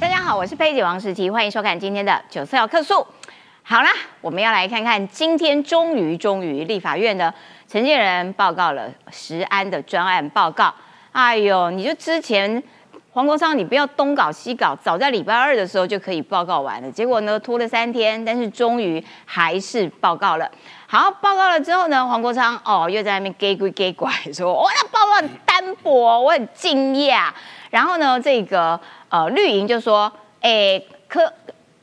大家好，我是佩姐王世琪，欢迎收看今天的九色要客诉。好啦，我们要来看看今天终于终于立法院的陈建仁报告了石安的专案报告。哎呦，你就之前黄国昌，你不要东搞西搞，早在礼拜二的时候就可以报告完了，结果呢拖了三天，但是终于还是报告了。好，报告了之后呢，黄国昌哦又在那边给鬼给拐说，我那报告很单薄，我很惊讶。然后呢，这个呃绿营就说，哎柯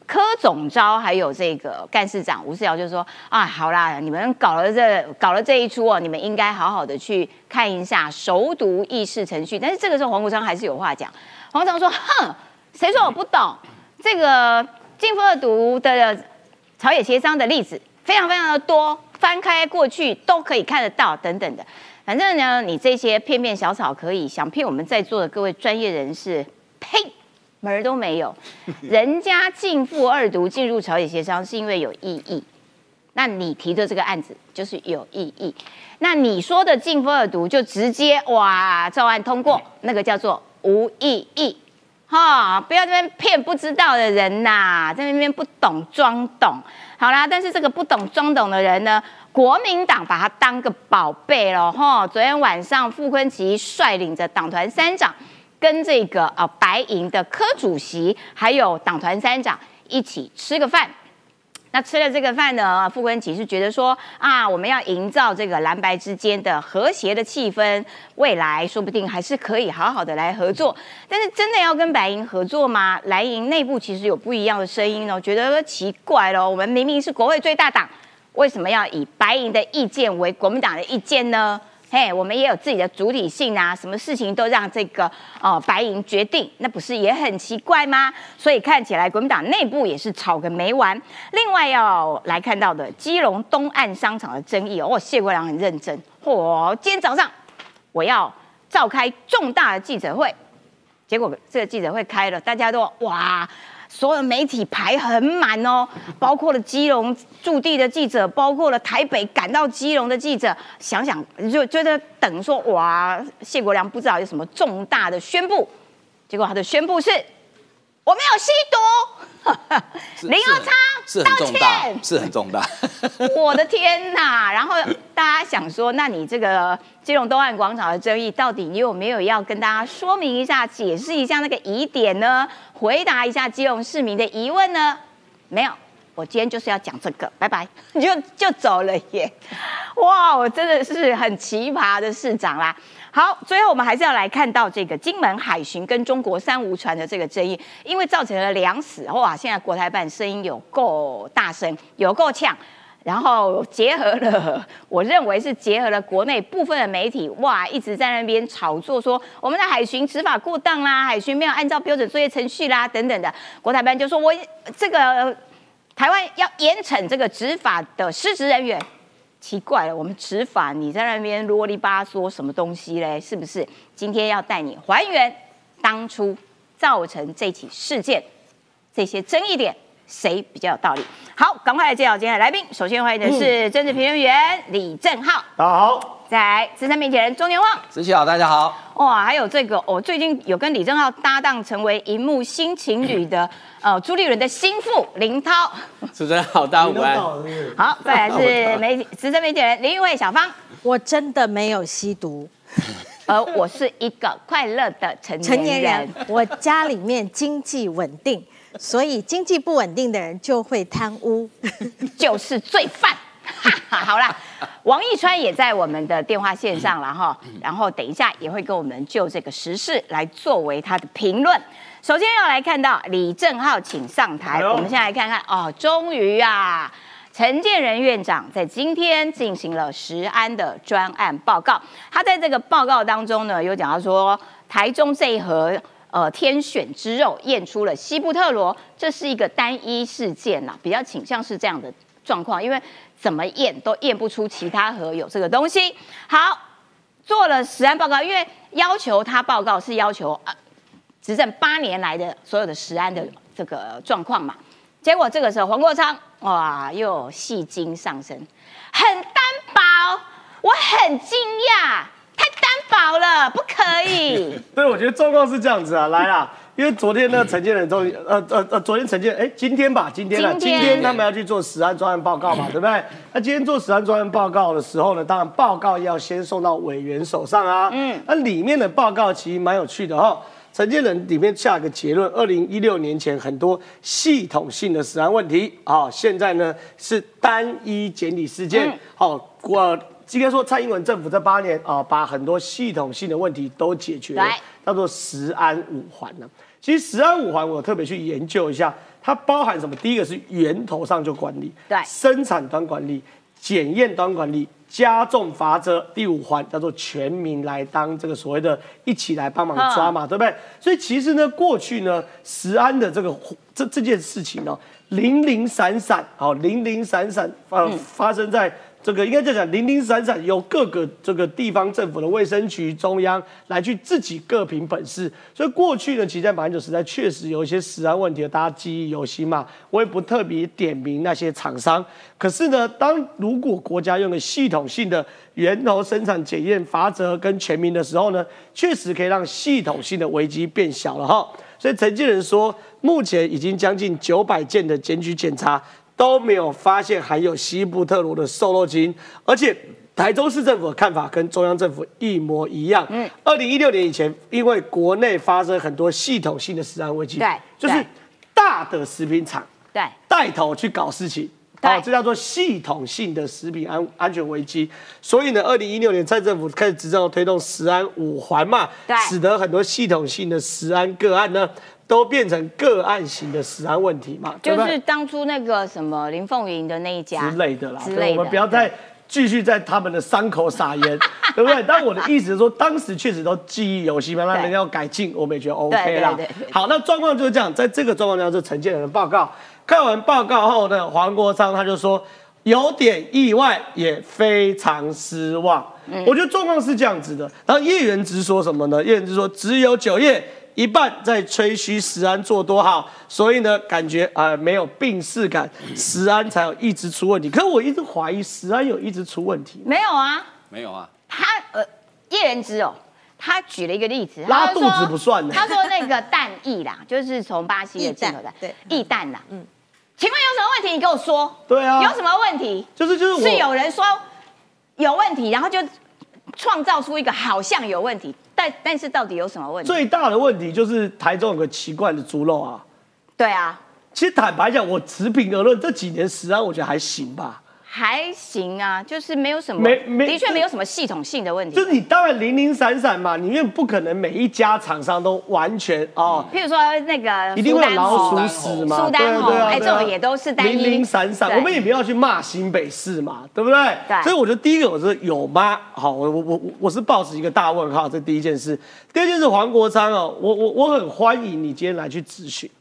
柯总召还有这个干事长吴思瑶就说啊，好啦，你们搞了这搞了这一出哦，你们应该好好的去看一下熟读议事程序。但是这个时候黄国昌还是有话讲，黄国昌说，哼，谁说我不懂？这个禁复二读的朝野协商的例子非常非常的多，翻开过去都可以看得到，等等的。反正呢，你这些片片小草可以想骗我们在座的各位专业人士，呸，门儿都没有。人家进富二读进入朝野协商是因为有异议，那你提的这个案子就是有异议。那你说的进复二读就直接哇照案通过，那个叫做无意义。哈，不要这边骗不知道的人呐，在那边不懂装懂。好啦，但是这个不懂装懂的人呢，国民党把他当个宝贝了哈。昨天晚上，傅昆奇率领着党团三长，跟这个呃白营的科主席，还有党团三长一起吃个饭。那吃了这个饭呢，傅昆萁是觉得说啊，我们要营造这个蓝白之间的和谐的气氛，未来说不定还是可以好好的来合作。但是真的要跟白营合作吗？蓝营内部其实有不一样的声音哦，觉得奇怪咯，我们明明是国会最大党，为什么要以白银的意见为国民党的意见呢？嘿，我们也有自己的主体性啊，什么事情都让这个呃白银决定，那不是也很奇怪吗？所以看起来国民党内部也是吵个没完。另外要来看到的基隆东岸商场的争议哦，谢国良很认真，嚯，今天早上我要召开重大的记者会，结果这个记者会开了，大家都哇。所有媒体排很满哦，包括了基隆驻地的记者，包括了台北赶到基隆的记者，想想就就在等说哇，谢国良不知道有什么重大的宣布，结果他的宣布是，我没有吸毒，零二差，道歉，是很重大，我的天哪！然后大家想说，那你这个金融东岸广场的争议，到底你有没有要跟大家说明一下、解释一下那个疑点呢？回答一下基隆市民的疑问呢？没有，我今天就是要讲这个，拜拜，就就走了耶！哇，我真的是很奇葩的市长啦。好，最后我们还是要来看到这个金门海巡跟中国三无船的这个争议，因为造成了两死，哇！现在国台办声音有够大声，有够呛。然后结合了，我认为是结合了国内部分的媒体，哇，一直在那边炒作说我们的海巡执法过当啦，海巡没有按照标准作业程序啦，等等的。国台办就说我这个台湾要严惩这个执法的失职人员。奇怪了，我们执法你在那边啰里吧嗦什么东西嘞？是不是？今天要带你还原当初造成这起事件这些争议点。谁比较有道理？好，赶快来介绍今天的来宾。首先欢迎的是政治评论员李正浩，大家好。在资深媒体人钟年旺，子琪好，大家好。哇，还有这个，我最近有跟李正浩搭档，成为荧幕新情侣的 呃朱立伦的心腹林涛。主持人好，大家午安。好，再来是媒体资深媒体人林玉慧小芳。我真的没有吸毒，而我是一个快乐的成年人。我家里面经济稳定。所以经济不稳定的人就会贪污，就是罪犯。好啦，王一川也在我们的电话线上了哈，然后等一下也会跟我们就这个时事来作为他的评论。首先要来看到李正浩，请上台。我们先来看看哦，终于啊，陈建仁院长在今天进行了石安的专案报告。他在这个报告当中呢，有讲到说台中这一盒。呃，天选之肉验出了西布特罗，这是一个单一事件呐，比较倾向是这样的状况，因为怎么验都验不出其他盒有这个东西。好，做了实案报告，因为要求他报告是要求呃执政八年来的所有的实案的这个状况嘛，结果这个时候黄国昌哇又戏精上身，很单薄，我很惊讶。太单薄了，不可以。对，我觉得状况是这样子啊，来啦，因因为昨天呢，陈建仁终于，呃呃呃，昨天陈建，哎，今天吧，今天了，今天他们要去做实案专案报告嘛，对不对？那今天做实案专案报告的时候呢，当然报告要先送到委员手上啊。嗯。那里面的报告其实蛮有趣的哈。陈建仁里面下个结论，二零一六年前很多系统性的实案问题啊，现在呢是单一检理事件。好，我应该说蔡英文政府这八年啊，把很多系统性的问题都解决了，叫做十安五环呢。其实十安五环我特别去研究一下，它包含什么？第一个是源头上就管理，对，生产端管理，检验端管理。加重罚则，第五环叫做全民来当这个所谓的一起来帮忙抓嘛，对不对？所以其实呢，过去呢，十安的这个这这件事情呢，零零散散，好，零零散散发发生在。这个应该在讲零零散散，由各个这个地方政府的卫生局、中央来去自己各凭本事。所以过去呢，其实在马英九时代确实有一些食安问题，大家记忆犹新嘛。我也不特别点名那些厂商。可是呢，当如果国家用了系统性的源头生产检验法则跟全民的时候呢，确实可以让系统性的危机变小了哈。所以陈建仁说，目前已经将近九百件的检举检查。都没有发现含有西布特罗的瘦肉精，而且台州市政府的看法跟中央政府一模一样。嗯，二零一六年以前，因为国内发生很多系统性的食安危机，对，就是大的食品厂对带头去搞事情，哦，这叫做系统性的食品安安全危机。所以呢，二零一六年蔡政府开始执政推动食安五环嘛，对，使得很多系统性的食安个案呢。都变成个案型的死案问题嘛？就是当初那个什么林凤营的那一家之类的啦。之类的，我们不要再继续在他们的伤口撒盐，对不对？但我的意思是说，当时确实都记忆犹新嘛，那人家要改进，我们也觉得 OK 啦。好，那状况就是这样，在这个状况下，是陈建仁的报告。看完报告后呢，黄国昌他就说有点意外，也非常失望。我觉得状况是这样子的。然后叶元之说什么呢？叶元之说只有九页。一半在吹嘘石安做多好，所以呢，感觉啊没有病逝感，石安才有一直出问题。可是我一直怀疑石安有一直出问题，没有啊，没有啊。他呃叶仁之哦，他举了一个例子，拉肚子不算的 他说那个蛋液啦，就是从巴西的进口的，对，液蛋啦。嗯，请问有什么问题？你给我说。对啊。有什么问题？就是就是是有人说有问题，然后就。创造出一个好像有问题，但但是到底有什么问题？最大的问题就是台中有个奇怪的猪肉啊。对啊，其实坦白讲，我持平而论，这几年食安我觉得还行吧。还行啊，就是没有什么，没没，的确没有什么系统性的问题。就是你当然零零散散嘛，你因为不可能每一家厂商都完全哦。譬如说那个一定会有老鼠屎嘛，苏丹红，哎，这种也都是单零零散散。我们也不要去骂新北市嘛，对不对？对。所以我觉得第一个我是有吗？好，我我我我是抱持一个大问号，这第一件事。第二件事，黄国昌哦，我我我很欢迎你今天来去咨询。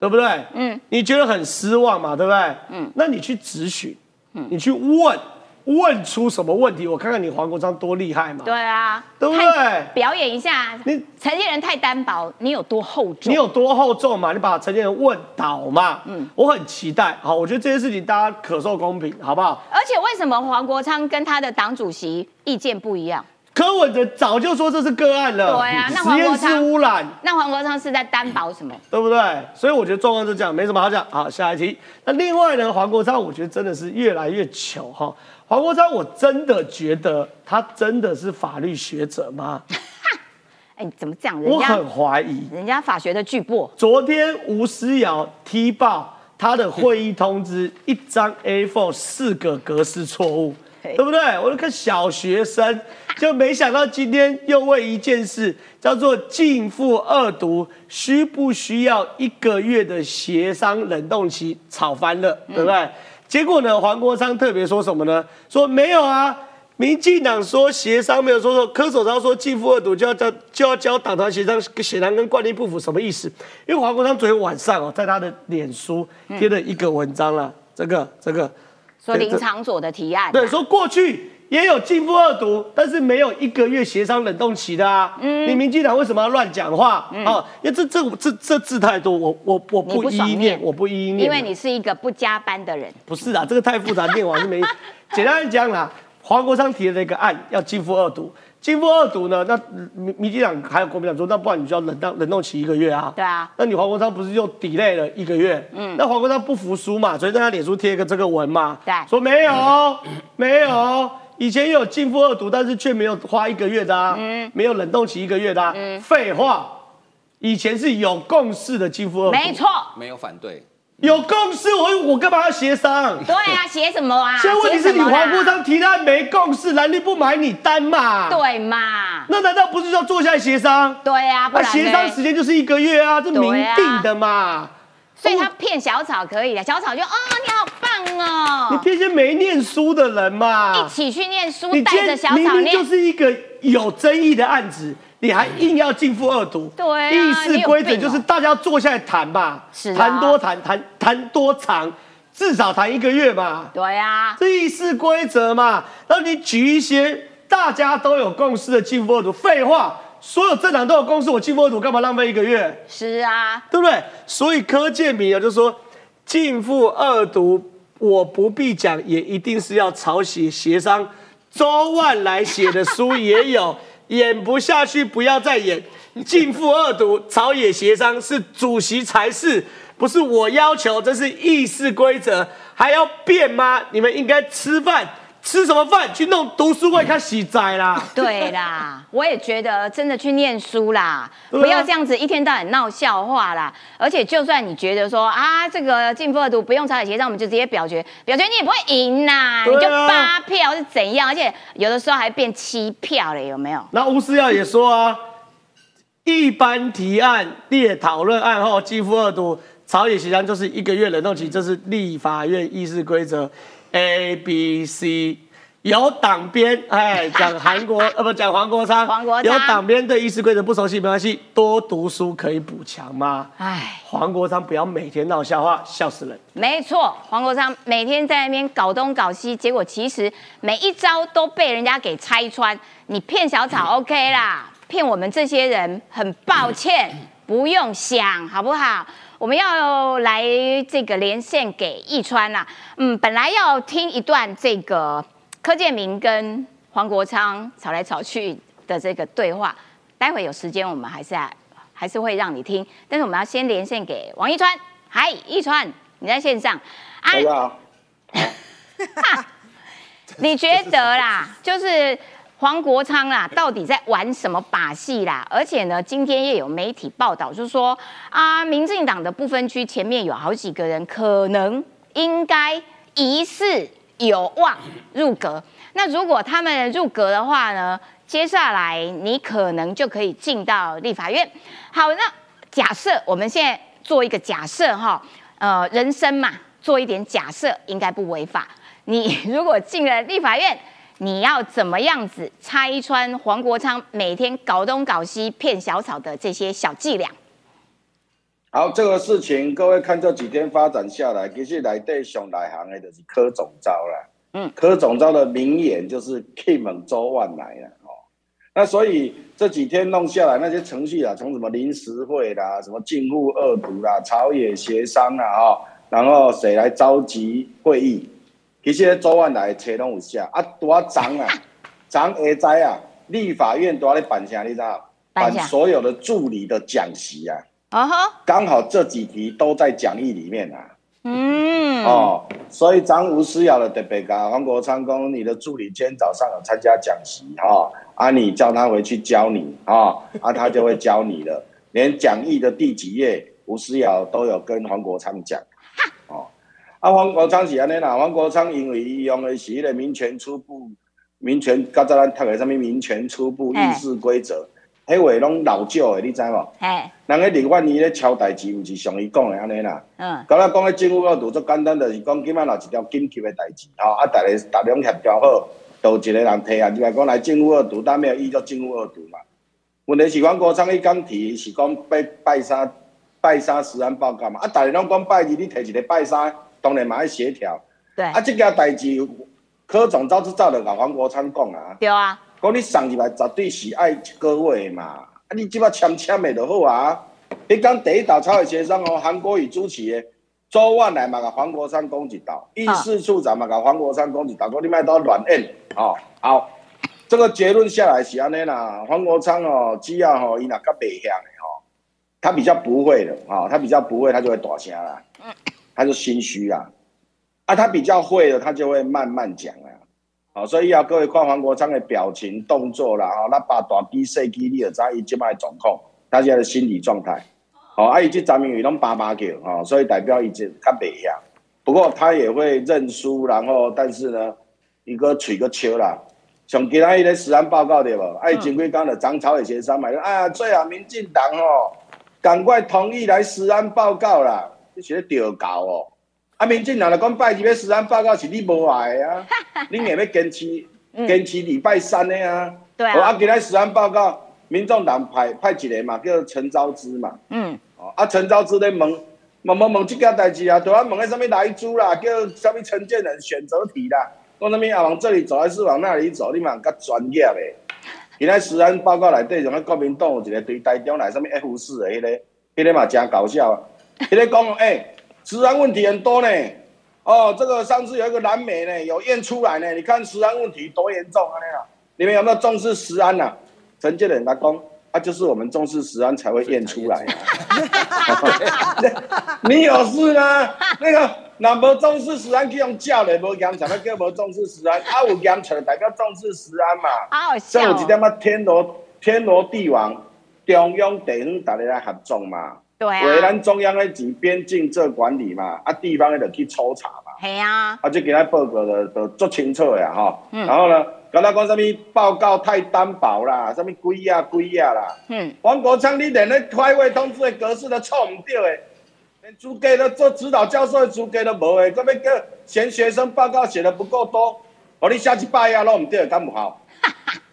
对不对？嗯，你觉得很失望嘛？对不对？嗯，那你去咨询，嗯，你去问，问出什么问题？我看看你黄国昌多厉害嘛？对啊，对不对？表演一下，你陈建仁太单薄，你有多厚重？你有多厚重嘛？你把陈建仁问倒嘛？嗯，我很期待。好，我觉得这件事情大家可受公平，好不好？而且为什么黄国昌跟他的党主席意见不一样？柯文哲早就说这是个案了，对啊，那实验室污染，那黄国昌是在担保什么？对不对？所以我觉得状况就这样，没什么好讲。好，下一题。那另外呢，黄国昌我觉得真的是越来越糗哈。黄国昌，我真的觉得他真的是法律学者吗？哎，怎么这样？我很怀疑，人家法学的巨擘。昨天吴思瑶踢爆他的会议通知，一张 A4 四个格式错误。对不对？我那个小学生就没想到今天又为一件事叫做禁复二读，需不需要一个月的协商冷冻期吵翻了，对不对？结果呢，黄国昌特别说什么呢？说没有啊，民进党说协商没有说错，柯守章说禁复二读就要交就要交党团协商，显然跟惯例不符，什么意思？因为黄国昌昨天晚上哦，在他的脸书贴了一个文章了，这个这个。说林场所的提案，对，说过去也有进步二读，但是没有一个月协商冷冻期的啊。嗯，你民进党为什么要乱讲话啊？因为这这这这字太多，我我我不一一念，我不一一念。因为你是一个不加班的人。不是啊，这个太复杂，念完就没。简单讲啦，黄国昌提的那个案要禁复二读，禁复二读呢，那民民进党还有国民党说，那不然你就要冷冻冷冻期一个月啊。对啊，那你黄国昌不是又 delay 了一个月？嗯，那黄国昌不服输嘛，所以在他脸书贴一个这个文嘛，对，说没有没有，以前有禁复二读，但是却没有花一个月的啊，嗯，没有冷冻期一个月的啊，嗯，废话，以前是有共识的禁复二读，没错，没有反对。有共识，我我干嘛要协商？对啊，协什么啊？现在问题是你黄国昌提案没共识，蓝绿不买你单嘛？对嘛？那难道不是要坐下来协商？对啊，不然协商时间就是一个月啊，这明定的嘛。所以他骗小草可以的，小草就哦，你好棒哦。你骗些没念书的人嘛，一起去念书，带着小草念，明明就是一个有争议的案子。你还硬要进复二读？对，议事规则就是大家坐下来谈吧，谈多谈谈谈多长，至少谈一个月嘛。对啊，这议事规则嘛。然后你举一些大家都有共识的进复二读，废话，所有政党都有共识，我进复二读干嘛浪费一个月？是啊，对不对？所以柯建明啊就说，进复二读我不必讲，也一定是要抄写协商。周万来写的书也有。演不下去，不要再演。进复二读，朝野协商是主席才是，不是我要求，这是议事规则，还要变吗？你们应该吃饭。吃什么饭？去弄读书会看喜仔啦。对啦，我也觉得真的去念书啦，不要这样子一天到晚闹笑话啦。而且就算你觉得说啊，这个进复读不用朝野协商，我们就直接表决，表决你也不会赢呐，你就八票是怎样？而且有的时候还变七票了，有没有？那吴思耀也说啊，一般提案列讨论案后进复二读，朝野协商就是一个月冷冻期，这是立法院议事规则。A B C 有党编哎，讲韩国呃不讲黄国昌，黄国昌有党编对议事规则不熟悉没关系，多读书可以补强吗？哎，黄国昌不要每天闹笑话，笑死人。没错，黄国昌每天在那边搞东搞西，结果其实每一招都被人家给拆穿。你骗小草 OK 啦，骗我们这些人很抱歉，不用想好不好？我们要来这个连线给易川啦，嗯，本来要听一段这个柯建明跟黄国昌吵来吵去的这个对话，待会有时间我们还是还是会让你听，但是我们要先连线给王一川，嗨，易川，你在线上，大家好，你觉得啦，就是。黄国昌啦，到底在玩什么把戏啦？而且呢，今天也有媒体报道，就是说啊，民进党的不分区前面有好几个人，可能应该疑似有望入阁。那如果他们入阁的话呢，接下来你可能就可以进到立法院。好，那假设我们现在做一个假设哈，呃，人生嘛，做一点假设应该不违法。你如果进了立法院。你要怎么样子拆穿黄国昌每天搞东搞西骗小草的这些小伎俩？好，这个事情各位看这几天发展下来，其实来对上来行的就是柯总招了。嗯，柯总招的名言就是 “Kim 周万来了”哦。那所以这几天弄下来，那些程序啊，从什么临时会啦，什么进户恶毒啦，朝野协商啦，哦，然后谁来召集会议？其实昨晚来车拢有写，啊，多长啊，长下在啊，立法院多咧办啥？你知道？办所有的助理的讲习啊。啊哈。刚好这几题都在讲义里面啊。嗯。哦，所以张吴思瑶的特别讲，黄国昌公，你的助理今天早上有参加讲习哈，啊，你叫他回去教你啊，啊，他就会教你了。连讲义的第几页，吴思瑶都有跟黄国昌讲。哦。啊，黄国昌是安尼啦，黄国昌因为伊用的是迄个民权初步、民权，较早咱读的啥物民权初步议事规则，迄话拢老旧的，你知无？嘿，人个立法院咧敲代志，毋是像伊讲的安尼啦。嗯。刚才讲的政府要度，足简单，就是讲今仔若一条紧急的代志，吼，啊，大家大家协调好，都一个人提啊，就来讲来政府二度，但没有伊就政府二度嘛。问题是黄国昌伊刚提是讲拜拜三拜三实案报告嘛，啊，大家拢讲拜二，你提一个拜三。当然嘛要协调，对。啊，这件代志柯总早就早就甲黄国昌讲啊，对啊，讲你送入来绝对是爱一个月嘛，啊，你即摆签签的就好啊。你讲第一道草的协商哦，韩国瑜主持的，周万来嘛，甲黄国昌讲一道，议事处长嘛，甲黄国昌讲一道，讲你卖到乱演。哦。好，这个结论下来是安尼啦。黄国昌哦，只要吼伊若较袂向的吼，他比较不会的啊，他比较不会，他就会大声啦，他就心虚啦。啊，他比较会的，他就会慢慢讲啦。好，所以要，各位看黄国昌的表情、动作啦，哦，那把大机细机，你就知伊即摆状况，他现在的心理状态。哦，啊，伊即十名鱼拢爸爸叫，哦，所以代表伊就较袂晓。不过他也会认输，然后但是呢，伊个嘴个笑啦。像今仔伊咧实案报告对无？啊，伊前几工就长草的协商嘛，啊，最好民进党哦，赶快同意来实案报告啦，你是咧调教哦。啊，民进党来讲拜二要实案报告是你无来啊，你硬要坚持坚持礼拜三的啊。对啊。啊，今仔实案报告，民众党派派一个嘛，叫陈昭之嘛。嗯。哦啊，陈昭之咧问，问问问这件代志啊，突然问个什么来猪啦，叫什么陈建仁选择题啦，讲什么啊往这里走还是往那里走，你嘛较专业诶。现在实案报告内底，像个国民党有一个对台中来什么 F 四的迄个，迄个嘛真搞笑。迄个讲，哎，食安问题很多呢。哦，这个上次有一个蓝莓呢，有验出来呢，你看食安问题多严重啊？那个，你们有没有重视食安呐？陈建仁他讲。啊，就是我们重视食安才会验出来啊！你有事吗？那个那无重视食安，去用叫的无严查，那叫无重视食安。啊，有严查代表重视食安嘛？好笑。有一点啊，天罗天罗地网，中央地方大家来合作嘛？对啊。为咱中央咧从边境这管理嘛，啊，地方咧就去抽查嘛。系啊。啊，就给他报告的都足清楚呀，哈。嗯。然后呢？跟他讲什么报告太单薄啦，什么鬼呀鬼呀啦。嗯，王国昌，你连那开会通知的格式都错唔对诶，连主给都做指导教授的主给都无诶，这边个嫌学生报告写的不够多，我你下去拜呀弄唔对，干不好。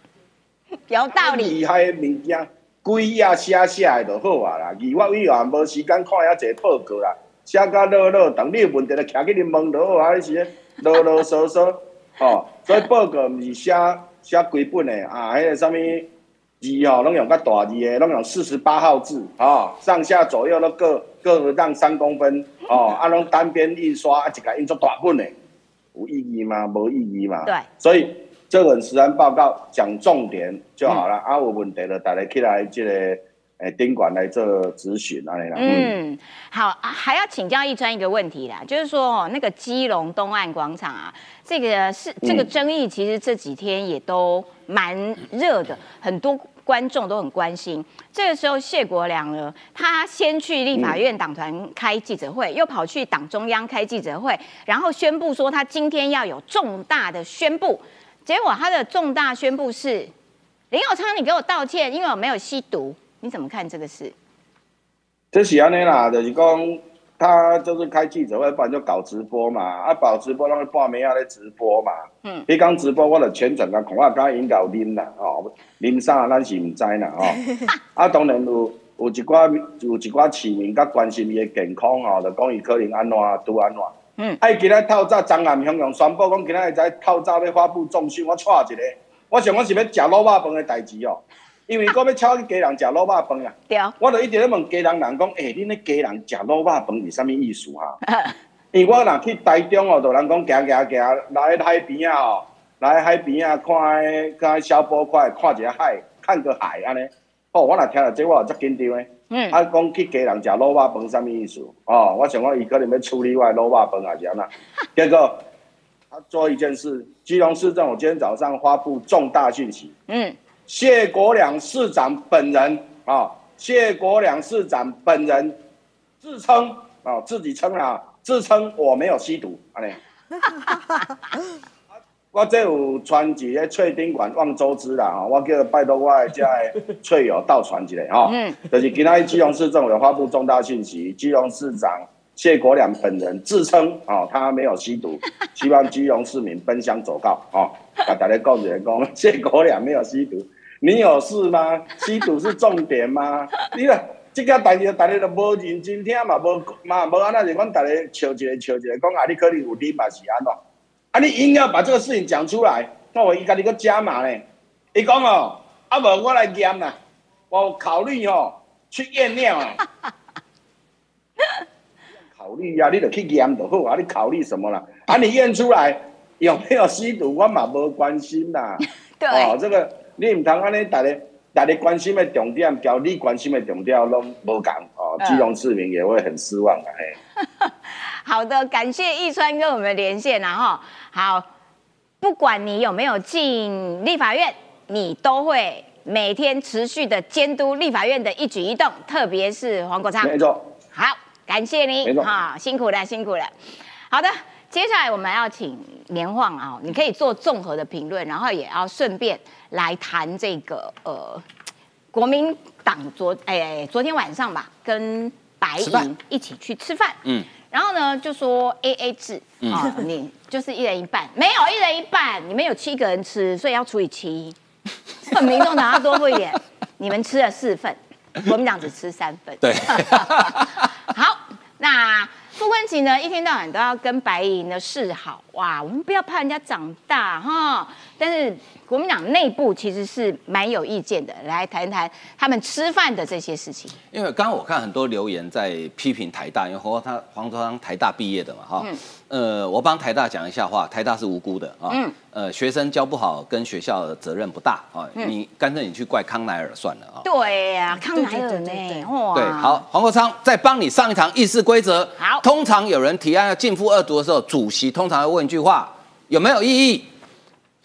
有道理。厉害的物件，鬼呀写写的就好啊啦，二我委员无时间看遐济报告啦，写到啰啰，等你有问题就徛去你问就好啊，你是啰啰嗦嗦。哦，所以报告毋是写写规本的啊，迄个啥物字哦，拢用较大字的，拢用四十八号字哦，上下左右都各各让三公分哦，啊，拢单边印刷啊，一个印作大本的，有意义吗？无意义嘛。对。所以这本实案报告讲重点就好了，啊，有问题了，大家起来这个。哎，宾馆来做咨询那里啦。嗯，好，还要请教一专一个问题啦，就是说哦，那个基隆东岸广场啊，这个是这个争议，其实这几天也都蛮热的，很多观众都很关心。这个时候，谢国良呢，他先去立法院党团开记者会，又跑去党中央开记者会，然后宣布说他今天要有重大的宣布。结果他的重大宣布是林友昌，你给我道歉，因为我没有吸毒。你怎么看这个事？这是安尼啦，就是讲他就是开记者会，不然就搞直播嘛。啊，搞直播那个半暝啊咧直播嘛。嗯。你讲直播，我就全程甲看啊，甲引导啉啦，哦，啉啥咱是毋知啦，哦。啊，当然有有一寡有一寡市民较关心伊的健康哦，就讲伊可能安怎都安怎。嗯。爱，今仔透早张南向阳宣布讲，今仔会在透早要发布重讯，我带一个，我想我是要食卤肉饭的代志哦。因为我要超去家人食卤肉饭啊，对，我就一直咧问家人人讲，诶，恁咧家人食卤肉饭是啥物意思啊？因为我若去台中哦，就人讲行行行来海边啊哦，来海边啊看看小波块，看一下海，看个海安尼。哦，我若听到这我足紧张诶。嗯。啊，讲去家人食卤肉饭啥物意思？哦，我想讲伊可能要处理我卤肉饭啊，是安那？结果他做一件事，基隆市政府今天早上发布重大讯息。嗯。谢国良市长本人啊，谢国良市长本人自称啊，自己称啊，自称我没有吸毒，安尼。我这有传一个翠宾馆望周知啦，我叫拜托我的这翠友倒传一个哈，就是今天基隆市政府有发布重大信息，基隆市长谢国良本人自称啊，他没有吸毒，希望基隆市民奔相走告啊，啊，大家告诉人讲谢国良没有吸毒。你有事吗？吸毒是重点吗？你看这个代志，大家都无认真听嘛，无嘛无安那就讲大家笑一个笑一个，讲啊你可能有啉嘛是安怎？啊你硬要把这个事情讲出来，那我伊家己个加码呢？伊讲哦，啊无我来验啦，我考虑哦去验尿啊。考虑啊，你得去验就好啊，你考虑什么啦？啊，你验出来有没有吸毒，我嘛无关心啦。对，哦，这个你唔通安尼，大家大家关心的重点，交你关心的重点拢无共哦，基隆市民也会很失望啊。嘿，好的，感谢易川跟我们连线然后好，不管你有没有进立法院，你都会每天持续的监督立法院的一举一动，特别是黄国昌。没错。好，感谢你，哈，辛苦了，辛苦了。好的，接下来我们要请年晃啊，你可以做综合的评论，然后也要顺便来谈这个呃，国民党昨哎昨天晚上吧，跟白银一起去吃饭，嗯，然后呢就说 A A 制啊，你就是一人一半，没有一人一半，你们有七个人吃，所以要除以七，民众党要多付一点，你们吃了四份，国民党只吃三份，对，好，那。傅昆萁呢，一天到晚都要跟白银呢示好，哇，我们不要怕人家长大哈。但是国民党内部其实是蛮有意见的，来谈谈他们吃饭的这些事情。因为刚刚我看很多留言在批评台大，因为黄他黄国昌台大毕业的嘛哈。呃，我帮台大讲一下话，台大是无辜的啊。嗯。呃，学生教不好跟学校的责任不大啊。你干脆你去怪康奈尔算了啊。对呀，康奈尔呢？哇。对，好，黄国昌再帮你上一堂议事规则。好。通常有人提案要进复二读的时候，主席通常会问一句话：有没有异议？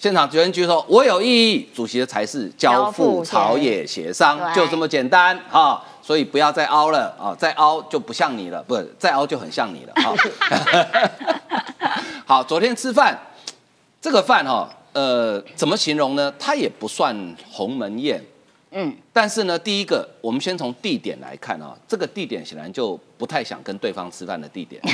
现场有人举手：“我有异议。”主席的才是交付朝野协商，就这么简单啊。所以不要再凹了啊！再凹就不像你了，不，再凹就很像你了啊。好，昨天吃饭，这个饭哈，呃，怎么形容呢？它也不算鸿门宴，嗯，但是呢，第一个，我们先从地点来看啊，这个地点显然就不太想跟对方吃饭的地点。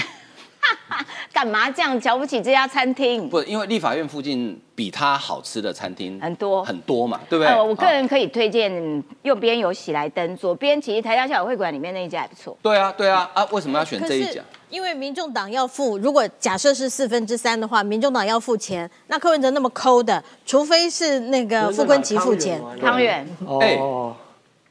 干嘛这样瞧不起这家餐厅？不，因为立法院附近比它好吃的餐厅很多很多嘛，对不对？我个人可以推荐右边有喜来登，左边其实台大校友会馆里面那一家还不错。对啊，对啊，啊，为什么要选这一家？因为民众党要付，如果假设是四分之三的话，民众党要付钱，那柯文哲那么抠的，除非是那个傅昆奇付钱，汤圆。哎。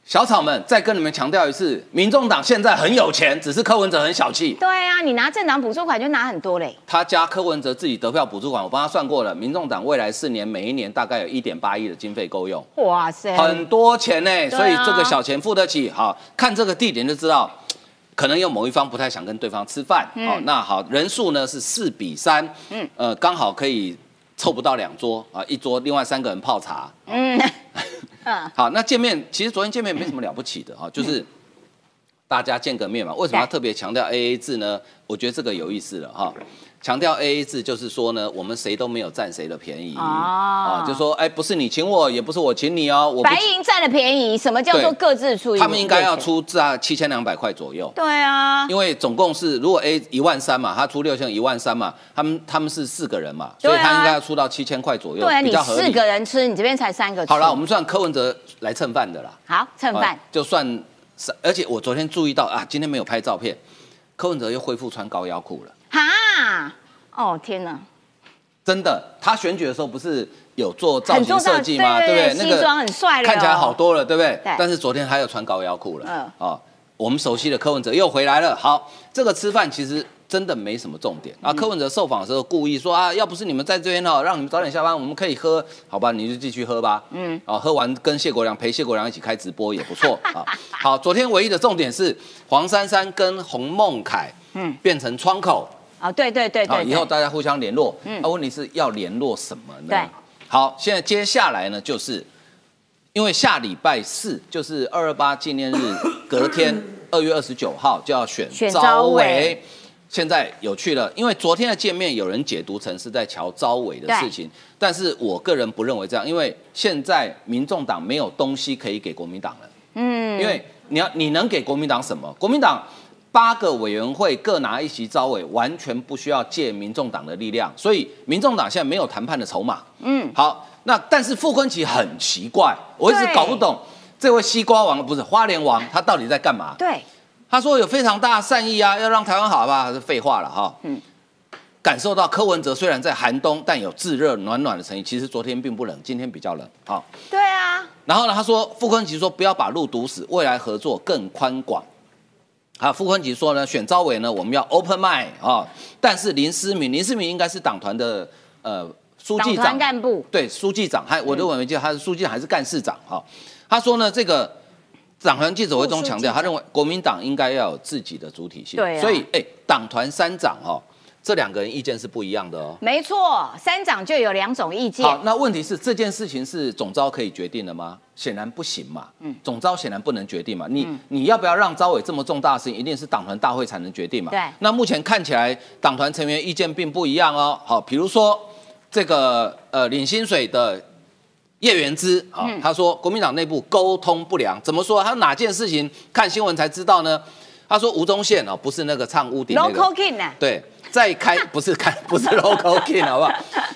小草们，再跟你们强调一次，民众党现在很有钱，只是柯文哲很小气。对啊，你拿政党补助款就拿很多嘞。他加柯文哲自己得票补助款，我帮他算过了，民众党未来四年每一年大概有一点八亿的经费够用。哇塞，很多钱呢，所以这个小钱付得起。好看这个地点就知道，可能有某一方不太想跟对方吃饭。好，那好，人数呢是四比三，嗯，呃，刚好可以凑不到两桌啊，一桌另外三个人泡茶。嗯。好，那见面其实昨天见面没什么了不起的啊，就是大家见个面嘛。为什么要特别强调 A A 制呢？我觉得这个有意思了哈。强调 A A 制就是说呢，我们谁都没有占谁的便宜啊，就说哎，不是你请我，也不是我请你哦。我白银占了便宜，什么叫做各自出？他们应该要出在七千两百块左右。对啊，因为总共是如果 A 一万三嘛，他出六千一万三嘛，他们他们是四个人嘛，所以他应该要出到七千块左右，比较合理。四个人吃，你这边才三个。好了，我们算柯文哲来蹭饭的啦。好，蹭饭就算是，而且我昨天注意到啊，今天没有拍照片，柯文哲又恢复穿高腰裤了。哈。哦天哪！真的，他选举的时候不是有做造型设计吗？对不对？西装很帅，看起来好多了，对不对？但是昨天他又穿高腰裤了。嗯。哦，我们熟悉的柯文哲又回来了。好，这个吃饭其实真的没什么重点啊。柯文哲受访的时候故意说啊，要不是你们在这边哦，让你们早点下班，我们可以喝，好吧？你就继续喝吧。嗯。哦，喝完跟谢国良陪谢国良一起开直播也不错 啊。好，昨天唯一的重点是黄珊珊跟洪孟凯，嗯，变成窗口。啊，对对对对，以后大家互相联络。嗯，那问题是要联络什么呢？对，好，现在接下来呢，就是因为下礼拜四就是二二八纪念日，隔天二月二十九号就要选招委。现在有趣了，因为昨天的见面有人解读成是在瞧招委的事情，但是我个人不认为这样，因为现在民众党没有东西可以给国民党了。嗯，因为你要你能给国民党什么？国民党。八个委员会各拿一席招委，完全不需要借民众党的力量，所以民众党现在没有谈判的筹码。嗯，好，那但是傅昆萁很奇怪，我一直搞不懂这位西瓜王不是花莲王，他到底在干嘛？对，他说有非常大的善意啊，要让台湾好吧？是废话了哈。嗯，感受到柯文哲虽然在寒冬，但有炙热暖暖的诚意。其实昨天并不冷，今天比较冷。好，对啊。然后呢，他说傅昆萁说不要把路堵死，未来合作更宽广。啊，傅昆萁说呢，选招委呢，我们要 open mind 啊，但是林思明，林思明应该是党团的呃书记长。干部，对，书记长，还我都没记得他是书记长还是干事长哈。他说呢，这个党团记者会中强调，他认为国民党应该要有自己的主体性，对，所以哎，党团三长哈。这两个人意见是不一样的哦。没错，三长就有两种意见。好，那问题是这件事情是总招可以决定的吗？显然不行嘛。嗯，总招显然不能决定嘛。你你要不要让招委这么重大的事情，一定是党团大会才能决定嘛？对。那目前看起来，党团成员意见并不一样哦。好，比如说这个呃领薪水的叶元之啊，他说国民党内部沟通不良，怎么说？他哪件事情看新闻才知道呢？他说吴宗宪哦，不是那个唱屋顶那个。Local King 啊。对。再开不是开 不是 local king 好不好？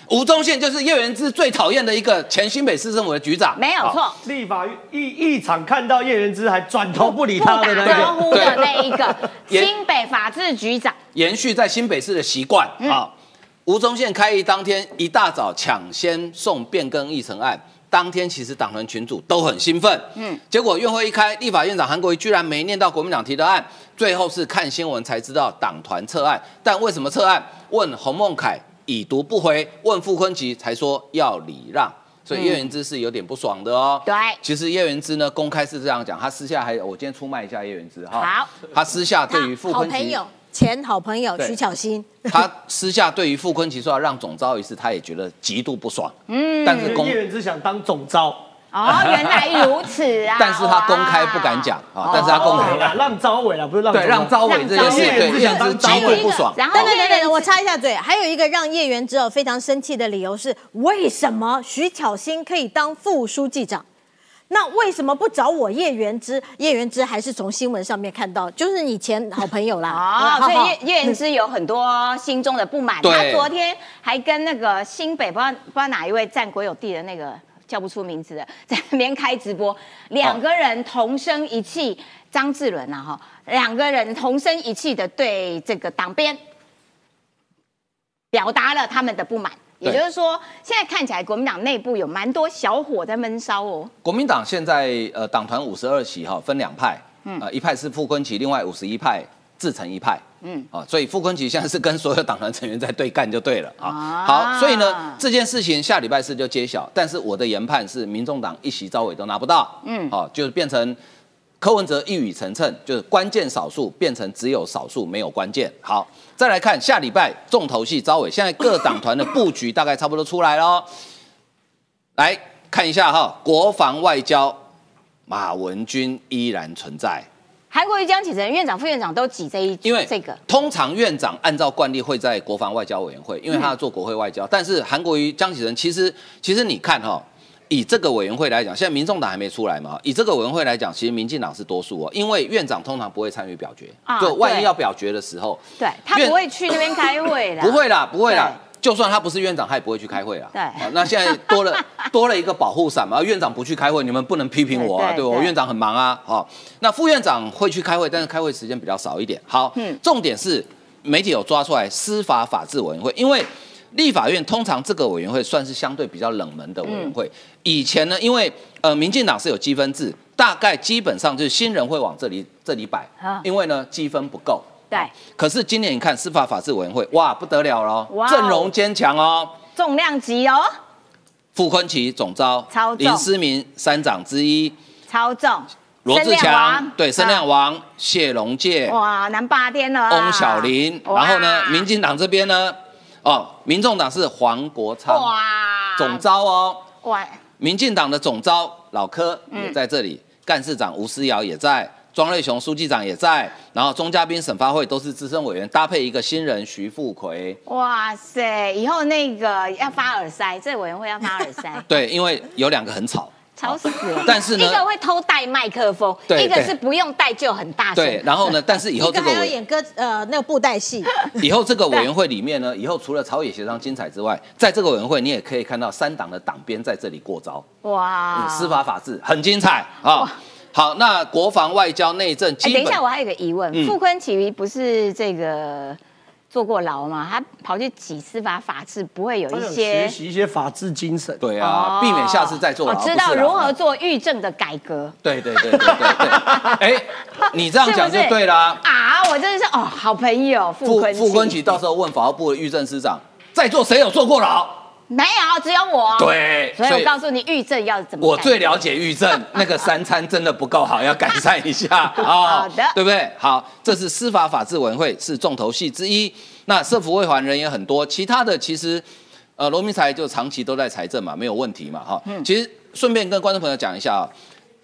吴宗宪就是叶元之最讨厌的一个前新北市政府的局长，没有错。立法一一场看到叶元之还转头不理他的那个，招呼的那一个 新北法制局长，延续在新北市的习惯啊。吴宗宪开议当天一大早抢先送变更议程案。当天其实党团群主都很兴奋，嗯，结果院会一开，立法院长韩国瑜居然没念到国民党提的案，最后是看新闻才知道党团撤案。但为什么撤案？问洪孟凯已读不回，问傅昆萁才说要礼让，所以叶元之是有点不爽的哦。对，其实叶元之呢公开是这样讲，他私下还有我今天出卖一下叶元之哈，好，他私下对于傅昆萁。前好朋友徐巧芯，他私下对于傅昆萁说要让总招一事，他也觉得极度不爽。嗯，但是公叶元之想当总招。哦，原来如此啊！但是他公开不敢讲啊，但是他公开让招委了，不是让对让招委这件事，对叶元之极度不爽。然后等等等，我插一下嘴，还有一个让叶元之有非常生气的理由是，为什么徐巧芯可以当副书记长？那为什么不找我叶元之？叶元之还是从新闻上面看到，就是你前好朋友啦。啊，所以叶叶元之有很多心中的不满。他昨天还跟那个新北不知道不知道哪一位战国有地的那个叫不出名字的，在那边开直播，两个人同声一气，张志伦啊哈，两个人同声一气的对这个党鞭表达了他们的不满。也就是说，现在看起来国民党内部有蛮多小火在闷烧哦。国民党现在呃党团五十二席哈，分两派，嗯，呃一派是傅昆奇，另外五十一派自成一派，嗯，啊，所以傅昆奇现在是跟所有党团成员在对干就对了啊。好，所以呢这件事情下礼拜四就揭晓，但是我的研判是民众党一席招委都拿不到，嗯，好，就是变成。柯文哲一语成谶，就是关键少数变成只有少数没有关键。好，再来看下礼拜重头戏招委，现在各党团的布局大概差不多出来了。来看一下哈，国防外交，马文君依然存在。韩国瑜、江启臣院长、副院长都挤这一，因为这个通常院长按照惯例会在国防外交委员会，因为他要做国会外交。但是韩国瑜、江启臣其实其实你看哈。以这个委员会来讲，现在民众党还没出来嘛？以这个委员会来讲，其实民进党是多数哦，因为院长通常不会参与表决，就万一要表决的时候，对他不会去那边开会的，不会啦，不会啦。就算他不是院长，他也不会去开会啦。对，那现在多了 多了一个保护伞嘛，院长不去开会，你们不能批评我啊，对我院长很忙啊，好，那副院长会去开会，但是开会时间比较少一点。好，嗯，重点是媒体有抓出来司法法制委员会，因为。立法院通常这个委员会算是相对比较冷门的委员会。以前呢，因为呃民进党是有积分制，大概基本上就是新人会往这里这里摆，因为呢积分不够。对。可是今年你看司法法制委员会，哇不得了了，阵容坚强哦，重量级哦。傅昆萁总招，林思明三长之一，超重。罗志强对声量王谢龙介，哇南霸天了。翁小林，然后呢，民进党这边呢？哦，民众党是黄国昌总招哦，哇！民进党的总招老柯也在这里，干事长吴思瑶也在，庄瑞雄书记长也在，然后钟嘉宾审发会都是资深委员，搭配一个新人徐富奎。哇塞，以后那个要发耳塞，这委员会要发耳塞。对，因为有两个很吵。吵死了！但是呢，一个会偷带麦克风，一个是不用带就很大声。对，然后呢，但是以后这个还要演歌呃那个布袋戏。以后这个委员会里面呢，以后除了朝野协商精彩之外，在这个委员会你也可以看到三党的党鞭在这里过招。哇！司法法治很精彩啊！好，那国防外交内政，哎，等一下，我还有个疑问，傅昆萁不是这个坐过牢嘛，他跑去挤司法法治，不会有一些学习一些法治精神。对啊，避免下次再做牢。哦知道如何做狱政的改革。对对对对对对，哎，你这样讲就对啦。啊！我真的是哦，好朋友傅坤傅昆萁到时候问法务部的狱政司长，在座谁有坐过牢？没有，只有我。对所以我告诉你，预症要怎么？我最了解预症，那个三餐真的不够好，要改善一下 啊。好的对不对？好，这是司法法制委员会是重头戏之一。那社福会还人也很多，其他的其实呃罗明才就长期都在财政嘛，没有问题嘛哈。嗯其实顺便跟观众朋友讲一下啊，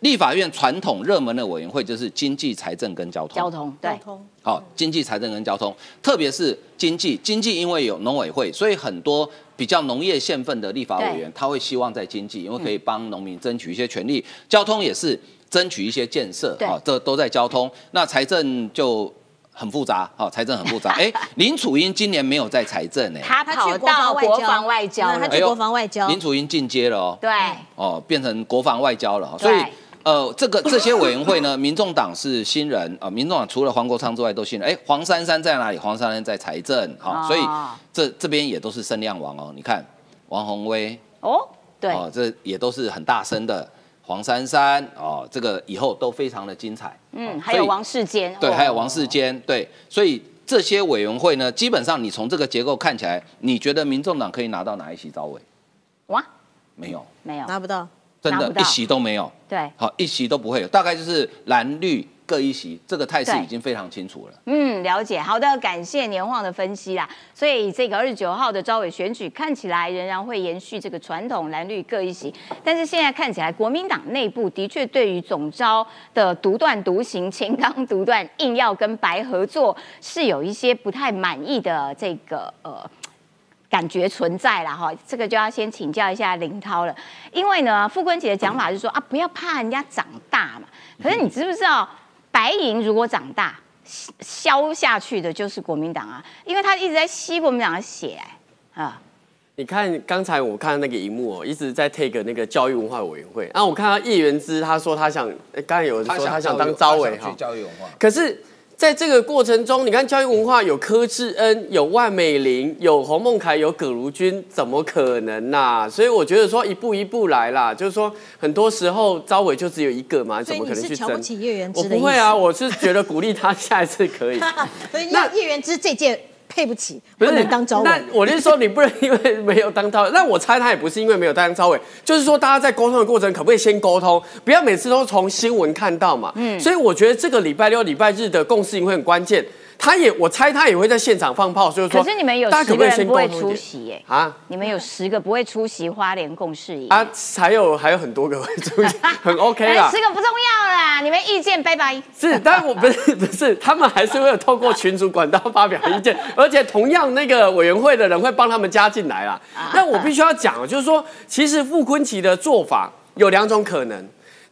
立法院传统热门的委员会就是经济、财政跟交通。交通对好，经济、财政跟交通，特别是经济，经济因为有农委会，所以很多比较农业县份的立法委员，他会希望在经济，因为可以帮农民争取一些权利。交通也是争取一些建设，对好，这都在交通。那财政就很复杂，好，财政很复杂。哎，林楚英今年没有在财政哎，他跑他去到国防外交他。去国防外交林楚英进阶了哦，对，哦，变成国防外交了，所以。呃，这个这些委员会呢，民众党是新人啊、呃民众党除了黄国昌之外都新人。哎，黄珊珊在哪里？黄珊珊在财政，好、哦所以这这边也都是声量王哦。你看王宏威，哦，对，哦，这也都是很大声的。黄珊珊，哦，这个以后都非常的精彩。嗯，还有王世坚，对，哦还有王世坚，对，所以这些委员会呢，基本上你从这个结构看起来，你觉得民众党可以拿到哪一席招委？哇，没有，没有，拿不到，真的一席都没有。对，好，一席都不会有，大概就是蓝绿各一席，这个态势已经非常清楚了。嗯，了解。好的，感谢年晃的分析啦。所以这个二十九号的招委选举看起来仍然会延续这个传统蓝绿各一席，但是现在看起来国民党内部的确对于总招的独断独行、前刚独断，硬要跟白合作，是有一些不太满意的这个呃。感觉存在了哈，这个就要先请教一下林涛了，因为呢，傅昆姐的讲法是说啊，不要怕人家长大嘛。可是你知不知道，白银如果长大，消下去的就是国民党啊，因为他一直在吸国民党的血、哎啊，你看刚才我看那个荧幕哦，一直在 take 那个教育文化委员会，然后我看到叶元之他说他想，诶刚才有人说他想当招委哈，教育文化。可是在这个过程中，你看教育文化有柯志恩、有万美玲、有洪孟凯、有葛如君，怎么可能呐、所以我觉得说一步一步来啦，就是说很多时候招委就只有一个嘛，怎么可能去争瞧不？起叶元之我？不会啊，我是觉得鼓励他下一次可以。所以那叶叶元之这届配不起，不能当招那委。我是说，你不能因为没有当招委，那我猜他也不是因为没有当招委，就是说大家在沟通的过程，可不可以先沟通，不要每次都从新闻看到嘛。嗯，所以我觉得这个礼拜六、礼拜日的共识营会很关键。他也，我猜他也会在现场放炮，所以说，可是你们有大家可不可以先十个人不会出席耶、啊？你们有十个不会出席花莲共事营啊，还有还有很多个会出席，很 OK 哎啦十。个不重要啦，你们意见拜拜。是，但我不是不是，他们还是会有透过群主管道发表意见，而且同样那个委员会的人会帮他们加进来啦。那我必须要讲，就是说，其实傅昆奇的做法有两种可能，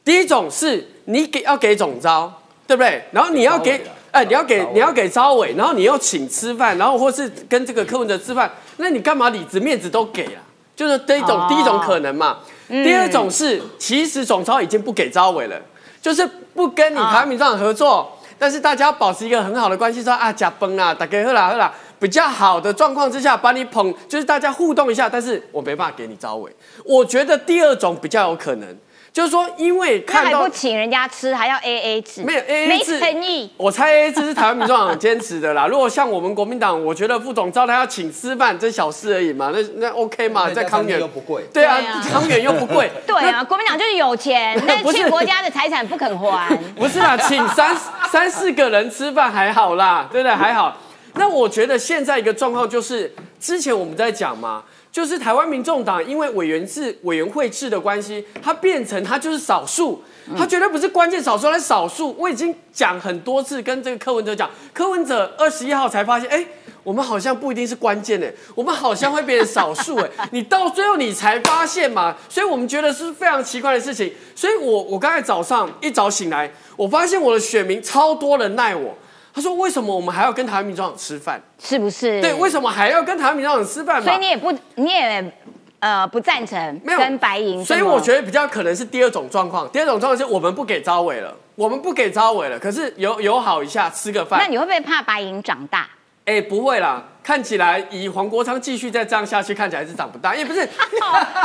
第一种是你给要给总招，对不对？然后你要给。哎，你要给你要给招委，然后你又请吃饭，然后或是跟这个柯文哲吃饭，那你干嘛里子面子都给啊？就是第一种、哦第一种可能嘛。第二种是，其实总超已经不给招委了，就是不跟你台湾民众党合作，但是大家保持一个很好的关系，说啊假崩啊，大家喝啦喝啦，比较好的状况之下把你捧，就是大家互动一下，但是我没办法给你招委。我觉得第二种比较有可能，就是说因为那看到还不请人家吃，还要 A A 制，没有 AA 没制诚意。我猜 A A 制是台湾民众党坚持的啦。如果像我们国民党，我觉得副总招他要请吃饭，这小事而已嘛，那那 OK 嘛，在康远又不贵，对啊对啊，康远又不贵，对啊，国民党就是有钱，但不是国家的财产不肯还。不是啦，请三三四个人吃饭还好啦，对不对？还好。那我觉得现在一个状况就是，之前我们在讲嘛，就是台湾民众党因为委员制、委员会制的关系，它变成它就是少数，它绝对不是关键少数，它是少数。我已经讲很多次，跟这个柯文哲讲，柯文哲二十一号才发现，哎。我们好像不一定是关键哎，我们好像会变成少数哎，你到最后你才发现嘛，所以我们觉得是非常奇怪的事情。所以我我刚才早上一早醒来，我发现我的选民超多人赖我，他说为什么我们还要跟台湾民众党吃饭？是不是？对，为什么还要跟台湾民众党吃饭？所以你也不，你也呃不赞成没有跟白银，所以我觉得比较可能是第二种状况。第二种状况是我们不给招委了，我们不给招委了，可是友友好一下吃个饭。那你会不会怕白银长大？哎，不会啦，看起来以黄国昌继续再这样下去，看起来是长不大，因为不是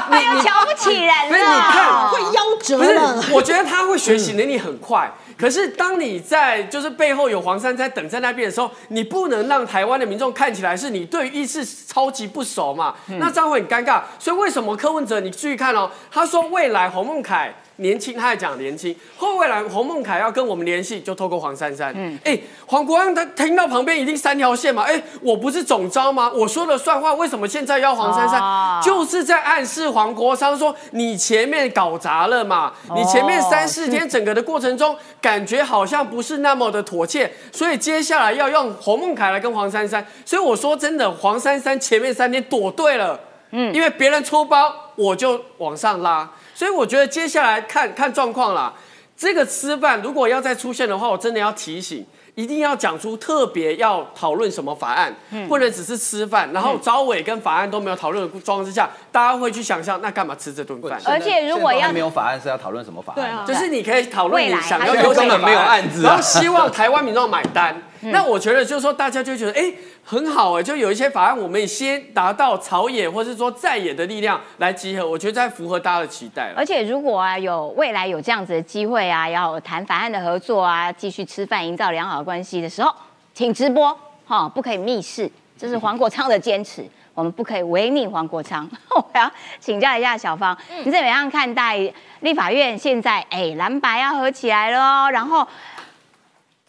你又瞧不起人不是你看了。会夭折不是了。，我觉得他会学习能力很快。可是当你在就是背后有黄珊珊等在那边的时候，你不能让台湾的民众看起来是你对于意识超级不熟嘛，那这样会很尴尬。所以为什么柯文哲你注意看哦，他说未来洪孟凯。年轻，他还讲年轻。后未来洪孟凯要跟我们联系，就透过黄珊珊。嗯，哎，黄国昌他听到旁边一定三条线嘛。哎，我不是总招吗？我说了算话，为什么现在要黄珊珊？哦就是在暗示黄国昌说你前面搞砸了嘛，你前面三四天整个的过程中，感觉好像不是那么的妥切，所以接下来要用洪孟凯来跟黄珊珊。所以我说真的，黄珊珊前面三天躲对了，嗯，因为别人出包，我就往上拉。所以我觉得接下来看看状况啦。这个吃饭如果要再出现的话，我真的要提醒，一定要讲出特别要讨论什么法案，不能只是吃饭，然后招委跟法案都没有讨论的状况之下，大家会去想象那干嘛吃这顿饭？而且如果要没有法案是要讨论什么法案？对啊就是你可以讨论你想要优先的根本没有法案子啊然后希望台湾民众买单。那我觉得就是说，大家就觉得哎很好哎，就有一些法案，我们先达到朝野或是说在野的力量来集合，我觉得在符合大家的期待。而且如果啊有未来有这样子的机会啊，要谈法案的合作啊，继续吃饭，营造良好的关系的时候，请直播哈、不可以密室，这是黄国昌的坚持。我们不可以违逆黄国昌。我要请教一下小芳，你怎么样看待立法院现在哎蓝白要合起来了哦？然后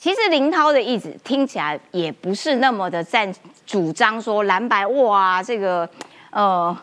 其实林涛的意思听起来也不是那么的赞主张说蓝白哇这个呃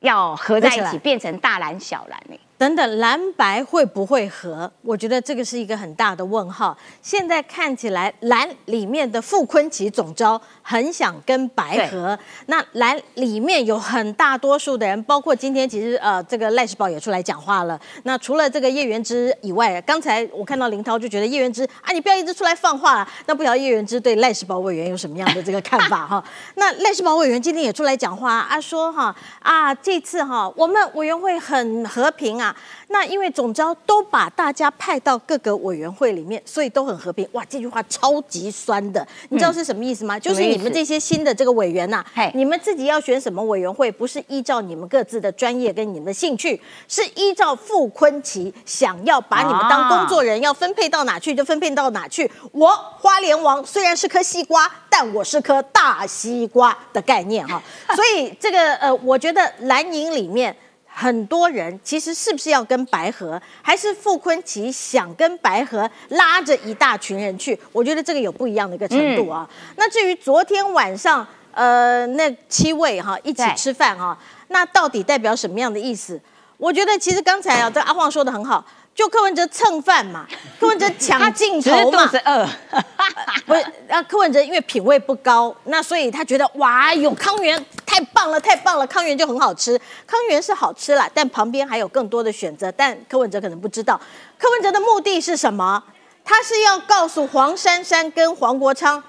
要合在一起变成大蓝小蓝呢、等等，蓝白会不会合？我觉得这个是一个很大的问号。现在看起来，蓝里面的傅昆奇总招很想跟白合，那蓝里面有很大多数的人，包括今天其实呃这个赖世宝也出来讲话了。那除了这个叶元之以外，刚才我看到林涛就觉得叶元之啊，你不要一直出来放话了。那不晓得叶元之对赖世宝委员有什么样的这个看法哈？那赖世宝委员今天也出来讲话啊，说哈啊这次哈我们委员会很和平啊。那因为总招都把大家派到各个委员会里面，所以都很和平。哇，这句话超级酸的，你知道是什么意思吗？就是你们这些新的这个委员呐、嘿你们自己要选什么委员会，不是依照你们各自的专业跟你们的兴趣，是依照傅昆奇想要把你们当工作人，要分配到哪去就分配到哪去。我花莲王虽然是颗西瓜，但我是颗大西瓜的概念哈。所以这个呃，我觉得蓝营里面。很多人其实是不是要跟白河，还是傅昆奇想跟白河拉着一大群人去？我觉得这个有不一样的一个程度啊。那至于昨天晚上，呃，那七位哈一起吃饭哈，那到底代表什么样的意思？我觉得其实刚才啊，这阿晃说的很好，就柯文哲蹭饭嘛，柯文哲抢镜头嘛肚子，饿，不是，啊，柯文哲因为品味不高，那所以他觉得哇，有康源太棒了，太棒了，康源就很好吃。康源是好吃啦，但旁边还有更多的选择，但柯文哲可能不知道，柯文哲的目的是什么？他是要告诉黄珊珊跟黄国昌，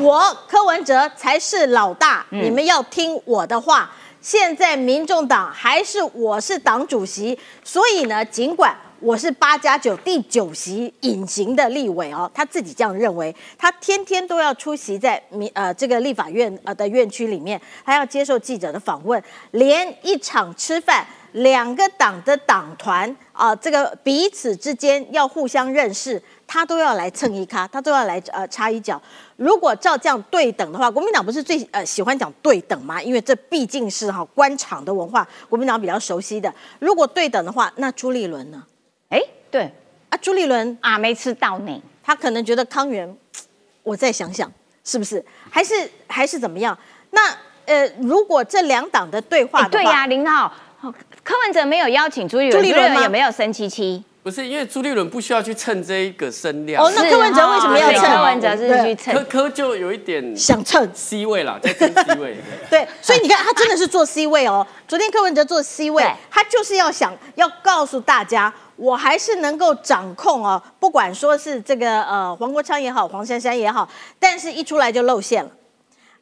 我柯文哲才是老大，你们要听我的话。现在民众党还是我是党主席，所以呢，尽管我是八加九第九席隐形的立委哦，他自己这样认为，他天天都要出席在民呃这个立法院呃的院区里面，还要接受记者的访问，连一场吃饭。两个党的党团啊、这个彼此之间要互相认识，他都要来蹭一咖，他都要来呃插一脚。如果照这样对等的话，国民党不是最呃喜欢讲对等吗？因为这毕竟是哈、官场的文化，国民党比较熟悉的。如果对等的话，那朱立伦呢？哎，对啊，朱立伦啊，没吃到呢。他可能觉得康源，我再想想是不是，还是还是怎么样？那呃，如果这两党的对话的对呀、林浩，哦柯文哲没有邀请朱立伦，朱立伦吗有没有生七七？不是因为朱立伦不需要去蹭这一个声量，哦那柯文哲为什么要对蹭柯文哲是去蹭，柯柯就有一点想蹭 C 位啦，在蹭 C 位。对，所以你看，他真的是做 C 位哦。昨天柯文哲做 C 位，他就是要想要告诉大家，我还是能够掌控哦，不管说是这个呃黄国昌也好，黄珊珊也好，但是一出来就露馅了。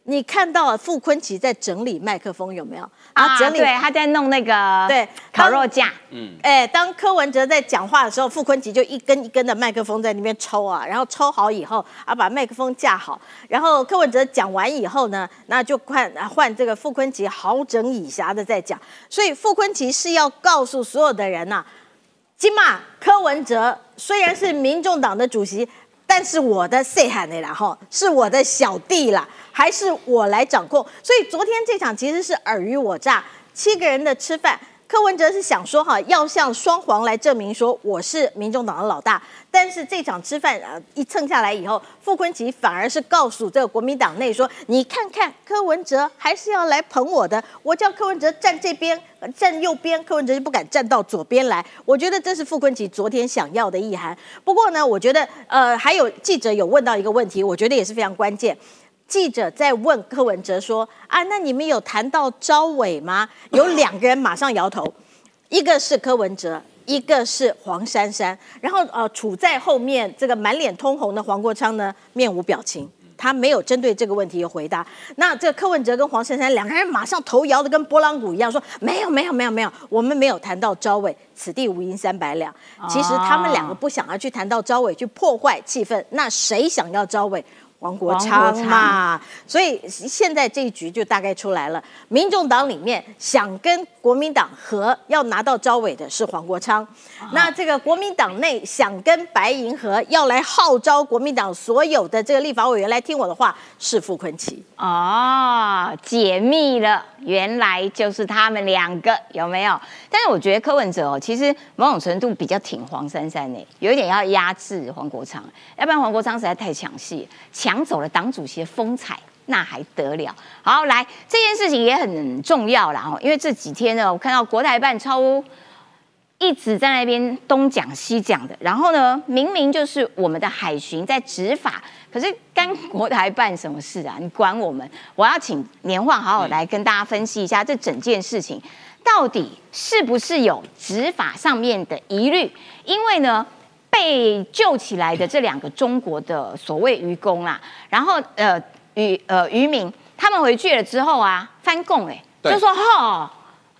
你看到傅昆奇在整理麦克风有没有？啊，对，他在弄那个对烤肉架。嗯，哎，当柯文哲在讲话的时候，傅昆奇就一根一根的麦克风在那边抽啊，然后抽好以后啊，把麦克风架好，然后柯文哲讲完以后呢，那就换换这个傅昆奇好整以暇的在讲。所以傅昆奇是要告诉所有的人呐，起码柯文哲虽然是民众党的主席。但是我的谁喊的啦？哈，是我的小弟啦，还是我来掌控？所以昨天这场其实是尔虞我诈，七个人的吃饭。柯文哲是想说哈，要向双黄来证明说我是民众党的老大。但是这场吃饭啊，一蹭下来以后，傅昆萁反而是告诉这个国民党内说：“你看看柯文哲还是要来捧我的，我叫柯文哲站这边，站右边，柯文哲就不敢站到左边来。”我觉得这是傅昆萁昨天想要的意涵。不过呢，我觉得呃，还有记者有问到一个问题，我觉得也是非常关键。记者在问柯文哲说：“啊，那你们有谈到招委吗？”有两个人马上摇头，一个是柯文哲。一个是黄珊珊，然后呃，处在后面这个满脸通红的黄国昌呢，面无表情，他没有针对这个问题有回答。那这个柯文哲跟黄珊珊两个人马上头摇的跟拨浪鼓一样，说没有没有没有没有，我们没有谈到招委，此地无银三百两。其实他们两个不想要去谈到招委，去破坏气氛。那谁想要招委？黄国昌嘛，所以现在这一局就大概出来了。民众党里面想跟国民党和要拿到招委的是黄国昌，那这个国民党内想跟白银和要来号召国民党所有的这个立法委员来听我的话是傅昆奇。哦，解密了，原来就是他们两个有没有？但是我觉得柯文哲哦，其实某种程度比较挺黄珊珊呢，有一点要压制黄国昌，要不然黄国昌实在太抢戏抢。抢走了党主席的风采，那还得了？好，来这件事情也很重要啦哦，因为这几天呢，我看到国台办超一直在那边东讲西讲的，然后呢，明明就是我们的海巡在执法，可是干国台办什么事啊？你管我们？我要请年晃好好来跟大家分析一下这整件事情到底是不是有执法上面的疑虑？因为呢。被救起来的这两个中国的所谓渔工啦，然后呃渔呃渔民，他们回去了之后啊，翻供哎，就说吼，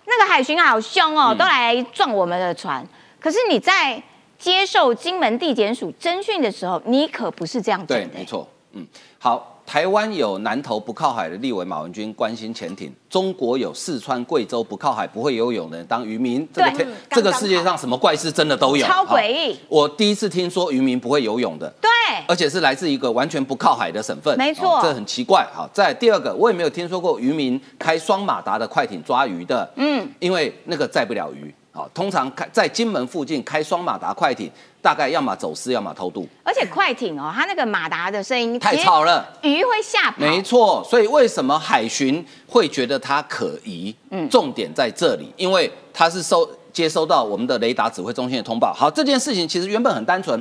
那个海巡好凶哦，都来撞我们的船。可是你在接受金门地检署侦讯的时候，你可不是这样讲的。对，没错，嗯，好。台湾有南投不靠海的立委马文君关心潜艇，中国有四川、贵州不靠海不会游泳的人当渔民。这个天这个世界上什么怪事真的都有，超诡异。我第一次听说渔民不会游泳的，对，而且是来自一个完全不靠海的省份，没错，这很奇怪。好，在第二个，我也没有听说过渔民开双马达的快艇抓鱼的，嗯，因为那个载不了鱼。好，通常开在金门附近开双马达快艇。大概要么走私，要么偷渡。而且快艇哦，它那个马达的声音太吵了，鱼会吓跑。没错，所以为什么海巡会觉得它可疑？嗯，重点在这里，因为它是收接收到我们的雷达指挥中心的通报。好，这件事情其实原本很单纯，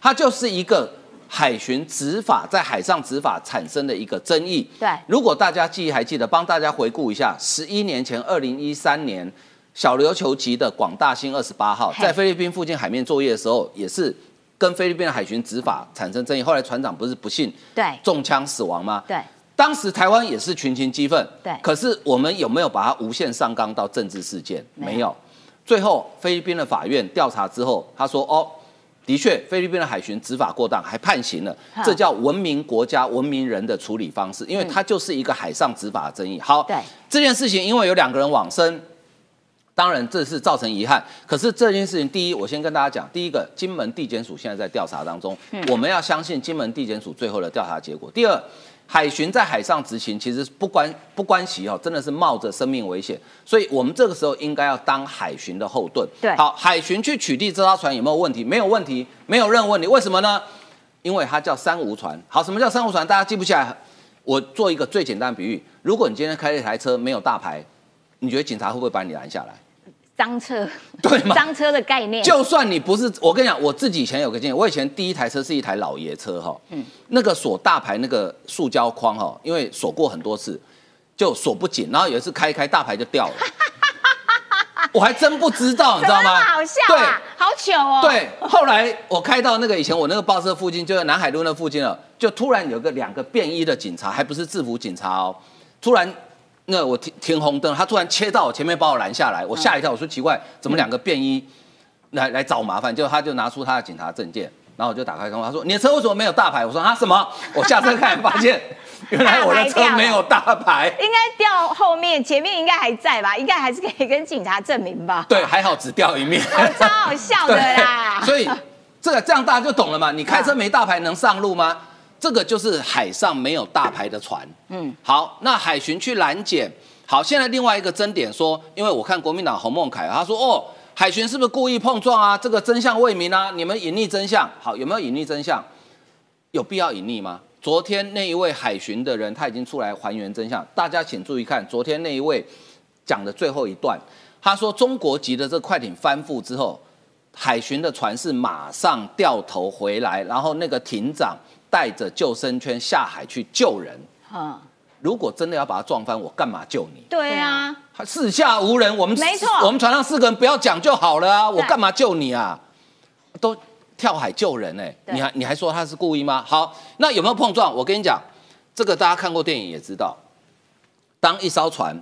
它就是一个海巡执法在海上执法产生的一个争议。对，如果大家记忆还记得，帮大家回顾一下，十一年前，二零一三年。小琉球级的广大星二十八号在菲律宾附近海面作业的时候，也是跟菲律宾的海巡执法产生争议。后来船长不是不幸对中枪死亡吗？对，当时台湾也是群情激愤。对，可是我们有没有把它无限上纲到政治事件？没有。最后菲律宾的法院调查之后，他说：“哦，的确菲律宾的海巡执法过当，还判刑了。这叫文明国家、文明人的处理方式，因为它就是一个海上执法的争议。”好，对这件事情，因为有两个人往生。当然，这是造成遗憾。可是这件事情，第一，我先跟大家讲，第一个，金门地检署现在在调查当中，我们要相信金门地检署最后的调查结果。第二，海巡在海上执勤，其实不关不关系哦，真的是冒着生命危险，所以我们这个时候应该要当海巡的后盾。对，好，海巡去取缔这艘船有没有问题？没有问题，没有任何问题。为什么呢？因为它叫三无船。好，什么叫三无船？大家记不起来？我做一个最简单的比喻：如果你今天开了一台车没有大牌，你觉得警察会不会把你拦下来？赃车，对吗？脏车的概念，就算你不是，我跟你讲，我自己以前有个经验，我以前第一台车是一台老爷车哈，嗯，那个锁大牌那个塑胶框哈，因为锁过很多次，就锁不紧，然后有一次开一开大牌就掉了，我还真不知道，你知道吗？好笑啊，好糗哦。对，后来我开到那个以前我那个报社附近，就在南海路那附近了，就突然有个两个便衣的警察，还不是制服警察哦，突然那我停停红灯，他突然切到我前面把我拦下来，我吓一跳，我说奇怪，怎么两个便衣来来找麻烦？结果他就拿出他的警察证件，然后我就打开窗，他说你的车为什么没有大牌？我说啊什么？我下车看发现。原来我的车没有大牌，应该掉后面，前面应该还在吧？应该还是可以跟警察证明吧？对，还好只掉一面，超好笑的啦。所以这个这样大家就懂了嘛？你开车没大牌能上路吗？这个就是海上没有大牌的船。嗯，好，那海巡去拦检。好，现在另外一个争点说，因为我看国民党洪孟凯他说，哦，海巡是不是故意碰撞啊？这个真相未明啊，你们隐匿真相。好，有没有隐匿真相？有必要隐匿吗？昨天那一位海巡的人，他已经出来还原真相。大家请注意看，昨天那一位讲的最后一段，他说中国籍的这快艇翻覆之后，海巡的船是马上掉头回来，然后那个艇长带着救生圈下海去救人。嗯，如果真的要把他撞翻，我干嘛救你？对啊，四下无人，我们没错，我们船上四个人不要讲就好了啊，我干嘛救你啊？都。跳海救人哎，你还你还说他是故意吗？好，那有没有碰撞？我跟你讲，这个大家看过电影也知道，当一艘船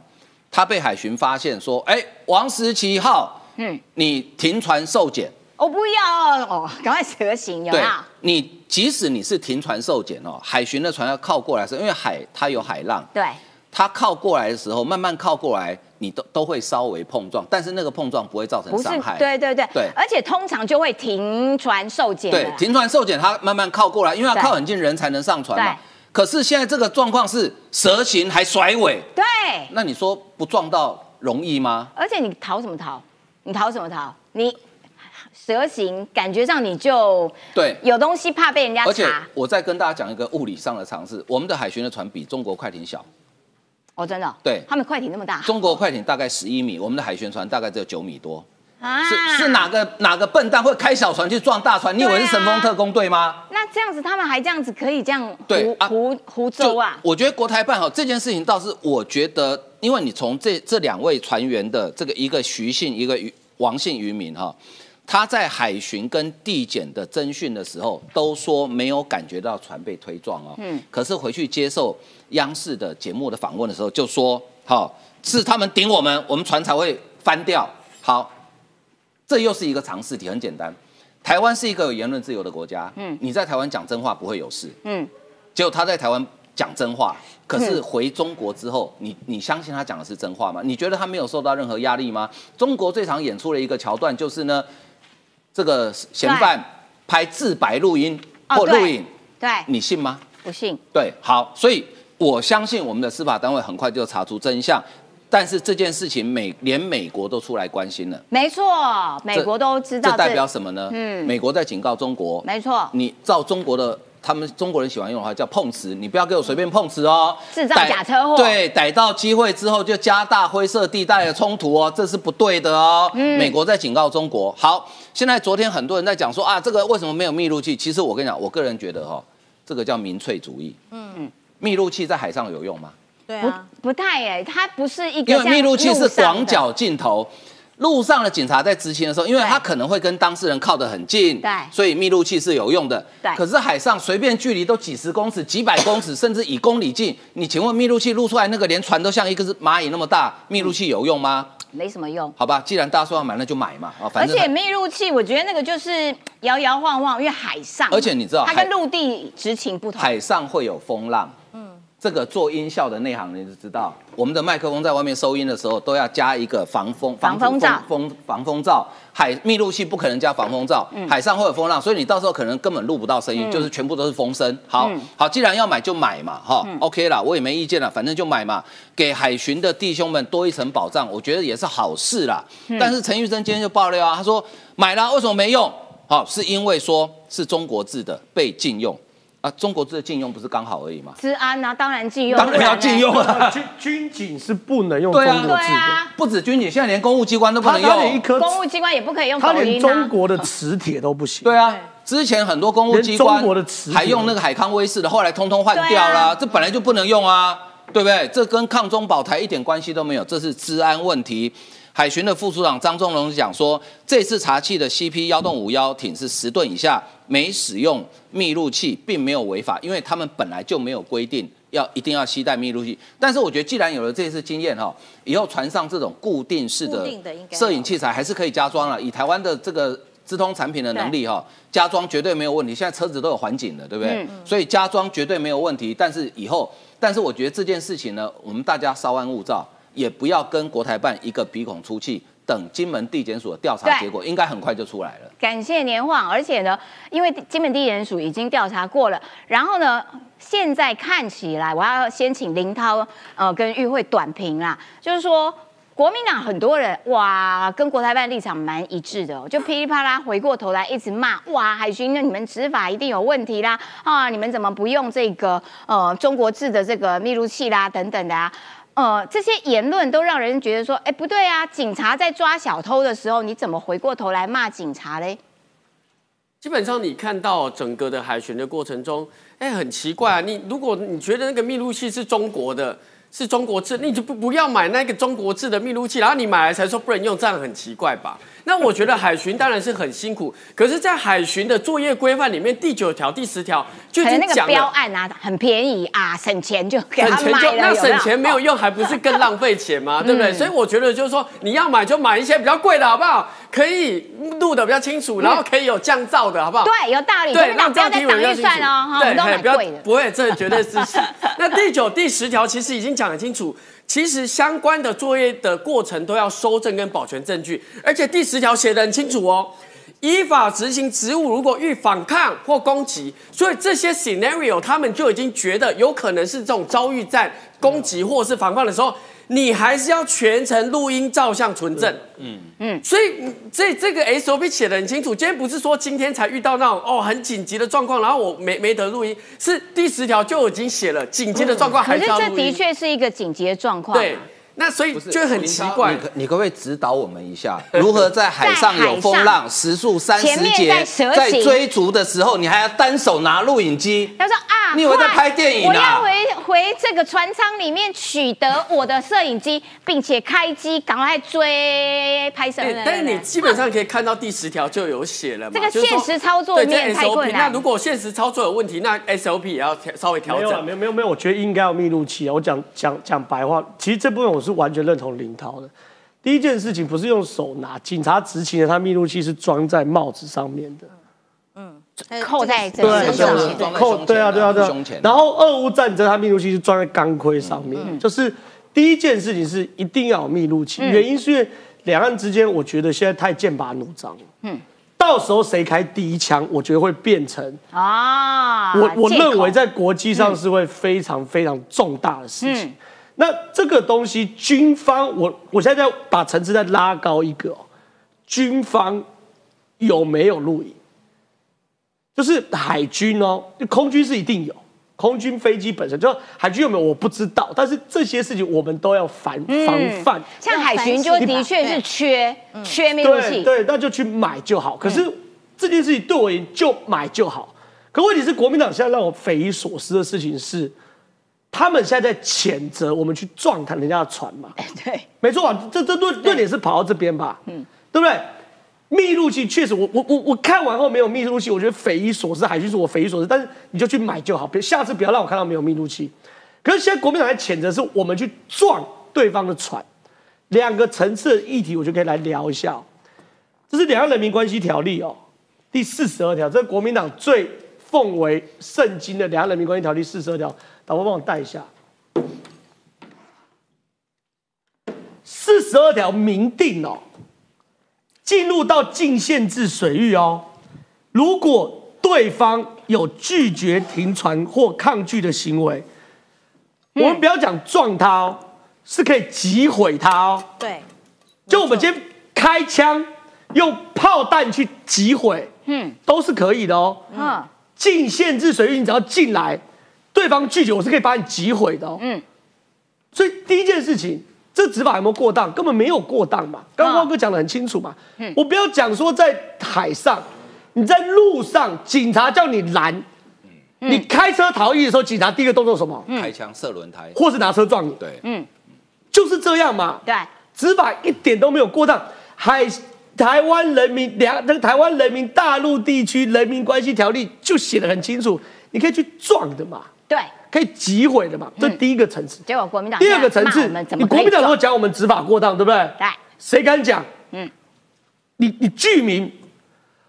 它被海巡发现说，哎，王十七号，嗯，你停船受检，我不要哦，赶快蛇形，有没有？你即使你是停船受检哦，海巡的船要靠过来时，因为海它有海浪，对，它靠过来的时候，慢慢靠过来。你都都会稍微碰撞，但是那个碰撞不会造成伤害。对对对对，而且通常就会停船受检。对，停船受检，它慢慢靠过来，因为要靠很近人才能上船嘛。可是现在这个状况是蛇形还甩尾。对。那你说不撞到容易吗？而且你逃什么逃？你逃什么逃？你蛇形感觉上你就对有东西怕被人家查。而且我再跟大家讲一个物理上的常识，我们的海巡的船比中国快艇小。哦，真的，对，他们快艇那么大，中国快艇大概十一米，我们的海巡船大概只有九米多，啊，是是哪个哪个笨蛋会开小船去撞大船？你以为是神风特工队吗？那这样子他们还这样子可以这样胡胡胡诌啊？我觉得国台办哈这件事情倒是我觉得，因为你从这这两位船员的这个一个徐姓一个王姓渔民哈。他在海巡跟地检的侦讯的时候，都说没有感觉到船被推撞哦。嗯。可是回去接受央视的节目的访问的时候，就说：好，是他们顶我们，我们船才会翻掉。好，这又是一个常识题，很简单。台湾是一个有言论自由的国家。嗯。你在台湾讲真话不会有事。嗯。结果他在台湾讲真话，可是回中国之后，你你相信他讲的是真话吗？你觉得他没有受到任何压力吗？中国最常演出的一个桥段就是呢。这个嫌犯拍自白录音或录影，对，你信吗？不信。对，好，所以我相信我们的司法单位很快就查出真相。但是这件事情美连美国都出来关心了，没错，美国都知道。这代表什么呢？嗯，美国在警告中国，没错，你照中国的。他们中国人喜欢用的话叫碰瓷，你不要给我随便碰瓷哦，制造假车祸。对，逮到机会之后就加大灰色地带的冲突哦，这是不对的哦。嗯，美国在警告中国。好，现在昨天很多人在讲说啊，这个为什么没有密录器？其实我跟你讲，我个人觉得哈，这个叫民粹主义。嗯，密录器在海上有用吗？对啊，不太哎，它不是一个。因为密录器是广角镜头。路上的警察在执勤的时候，因为他可能会跟当事人靠得很近，对，所以密录器是有用的。对，可是海上随便距离都几十公尺、几百公尺，甚至以公里计，你请问密录器录出来那个连船都像一个是蚂蚁那么大，密录器有用吗？没什么用。好吧，既然大家说要买，那就买嘛。啊，反正。而且密录器，我觉得那个就是摇摇晃晃，因为海上，而且你知道，它跟陆地执勤不同，海上会有风浪。这个做音效的内行人就知道，我们的麦克风在外面收音的时候都要加一个防风防风罩，风防风罩。海密录器不可能加防风罩，海上会有风浪，所以你到时候可能根本录不到声音，就是全部都是风声。好好，既然要买就买嘛，哈，OK 啦，我也没意见了，反正就买嘛，给海巡的弟兄们多一层保障，我觉得也是好事啦。但是陈玉生今天就爆料啊，他说买了为什么没用？好，是因为说是中国制的被禁用。啊，中国这禁用不是刚好而已吗？治安啊，当然禁用，当然要禁用啊。军军警是不能用中国字的，不止军警，现在连公务机关都不能用。他连一颗公务机关也不可以用他连中国的磁铁都不行。对啊，之前很多公务机关还用那个海康威视的，后来通通换掉了。这本来就不能用啊，对不对？这跟抗中保台一点关系都没有，这是治安问题。海巡的副署长张忠龙讲说，这次查气的 CP 幺洞五幺艇是十吨以下，没使用密录器，并没有违法，因为他们本来就没有规定要一定要携带密录器。但是我觉得，既然有了这次经验哈，以后船上这种固定式的摄影器材还是可以加装了。以台湾的这个资通产品的能力哈，加装绝对没有问题。现在车子都有环景的，对不对？所以加装绝对没有问题。但是以后，但是我觉得这件事情呢，我们大家稍安勿躁。也不要跟国台办一个鼻孔出气，等金门地检署的调查结果，应该很快就出来了。感谢年晃，而且呢，因为金门地检署已经调查过了，然后呢，现在看起来，我要先请林涛呃跟玉慧短评啦，就是说国民党很多人哇，跟国台办立场蛮一致的，就噼里啪啦回过头来一直骂哇，海军那你们执法一定有问题啦，啊，你们怎么不用这个呃中国制的这个密录器啦等等的啊。呃，这些言论都让人觉得说，哎，不对啊！警察在抓小偷的时候，你怎么回过头来骂警察嘞？基本上，你看到整个的海巡的过程中，哎，很奇怪啊！你如果你觉得那个密录器是中国的，是中国制，你就不不要买那个中国制的密录器，然后你买来才说不能用，这样很奇怪吧？那我觉得海巡当然是很辛苦，可是，在海巡的作业规范里面，第九条、第十条就已经讲了，标案啊，很便宜啊，省钱就 给他买了。那省钱没有用，还不是更浪费钱吗？对不对？所以我觉得就是说，你要买就买一些比较贵的，好不好？可以录的比较清楚，然后可以有降噪的，好不好？对，有道理。对，让不要再挡预算哦，哈，都不要不会，这绝对是。那第九、第十条其实已经讲得清楚。其实相关的作业的过程都要收证跟保全证据，而且第十条写得很清楚哦，依法执行职务，如果遇反抗或攻击，所以这些 scenario 他们就已经觉得有可能是这种遭遇战、攻击或是反抗的时候。你还是要全程录音、照相、存证。嗯嗯，所以这这个 SOP 写的很清楚。今天不是说今天才遇到那种哦很紧急的状况，然后我没没得录音，是第十条就已经写了紧急的状况还是要录音。可是这的确是一个紧急的状况。对。那所以就很奇怪，你可你可不可以指导我们一下，如何在海上有风浪、时速三十节，在追逐的时候，你还要单手拿录影机？他说啊，你以为在拍电影我要回回这个船舱里面取得我的摄影机，并且开机，赶快追拍摄。但是你基本上可以看到第十条就有写了嘛，这个现实操作面太困难。那如果现实操作有问题，那 SOP 也要调稍微调整。没有没有没有，我觉得应该要密录器啊。我讲讲讲白话，其实这部分我。是完全认同林涛的。第一件事情不是用手拿，警察执勤的，他密录器是装在帽子上面的，嗯，扣在这对，扣对啊对啊对啊。然后俄乌战争，他密录器是装在钢盔上面。就是第一件事情是一定要有密录器，原因是因为两岸之间，我觉得现在太剑拔弩张了。嗯，到时候谁开第一枪，我觉得会变成啊，我我认为在国际上是会非常非常重大的事情。那这个东西，军方，我我现在把层次再拉高一个哦，军方有没有录影？就是海军哦，空军是一定有，空军飞机本身就海军有没有我不知道，但是这些事情我们都要防防范。像海巡就的确是缺缺密录器，对，那就去买就好。可是这件事情对我而言就买就好。可问题是国民党现在让我匪夷所思的事情是。他们现在在谴责我们去撞他人家的船嘛？对，没错啊，这这论论点是跑到这边吧？嗯，对不对？密录器确实，我我我我看完后没有密录器，我觉得匪夷所思。海军说我匪夷所思，但是你就去买就好，别下次不要让我看到没有密录器。可是现在国民党在谴责是我们去撞对方的船，两个层次的议题，我就可以来聊一下。这是《两岸人民关系条例》哦，第四十二条，这是国民党最奉为圣经的《两岸人民关系条例》四十二条。导播帮我带一下，四十二条明定哦，进入到禁限制水域哦，如果对方有拒绝停船或抗拒的行为，我们不要讲撞他哦，是可以击毁他哦。对，就我们先开枪用炮弹去击毁，嗯，都是可以的哦。嗯，禁限制水域，你只要进来。对方拒绝，我是可以把你击毁的。嗯，所以第一件事情，这执法有没有过当？根本没有过当嘛。刚刚汪哥讲的很清楚嘛。嗯，我不要讲说在海上，你在路上，警察叫你拦，你开车逃逸的时候，警察第一个动作什么？开枪射轮胎，或是拿车撞你。对，嗯，就是这样嘛。对，执法一点都没有过当。海台湾人民两那个台湾人民大陆地区人民关系条例就写的很清楚，你可以去撞的嘛，对，可以击毁的嘛，这第一个层次。结果国民党第二个层次你国民党如果讲我们执法过当，对不对？对，谁敢讲？嗯嗯，你你居民，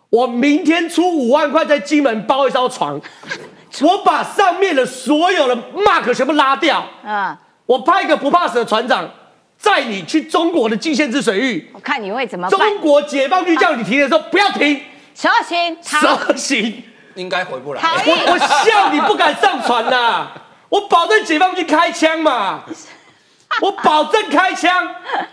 我明天出五万块在金门包一艘船，我把上面的所有的 mark 全部拉掉，嗯，我派一个不怕死的船长载你去中国的禁限制水域，我看你会怎么办？中国解放军叫你停的时候不要停，蛇形逃蛇行。应该回不来。我我笑你不敢上船呐、我保证解放军开枪嘛，我保证开枪。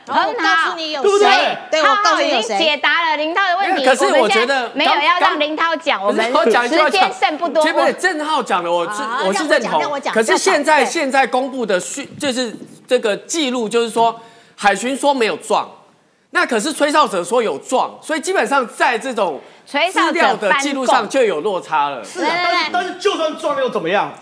然后我告诉你有对不对？谁，对我浩浩告诉你有已经解。答了林涛的问题，可是我觉得没有要让林涛讲，我们我 讲一句话时间剩不多。不是郑浩讲的，我是啊我是认同。可是现在现在公布的讯就是这个记录，就是说海巡说没有撞，那可是吹哨者说有撞，所以基本上在这种吹哨者资料的记录上就有落差了。是啊，但是但是就算撞了又怎么样？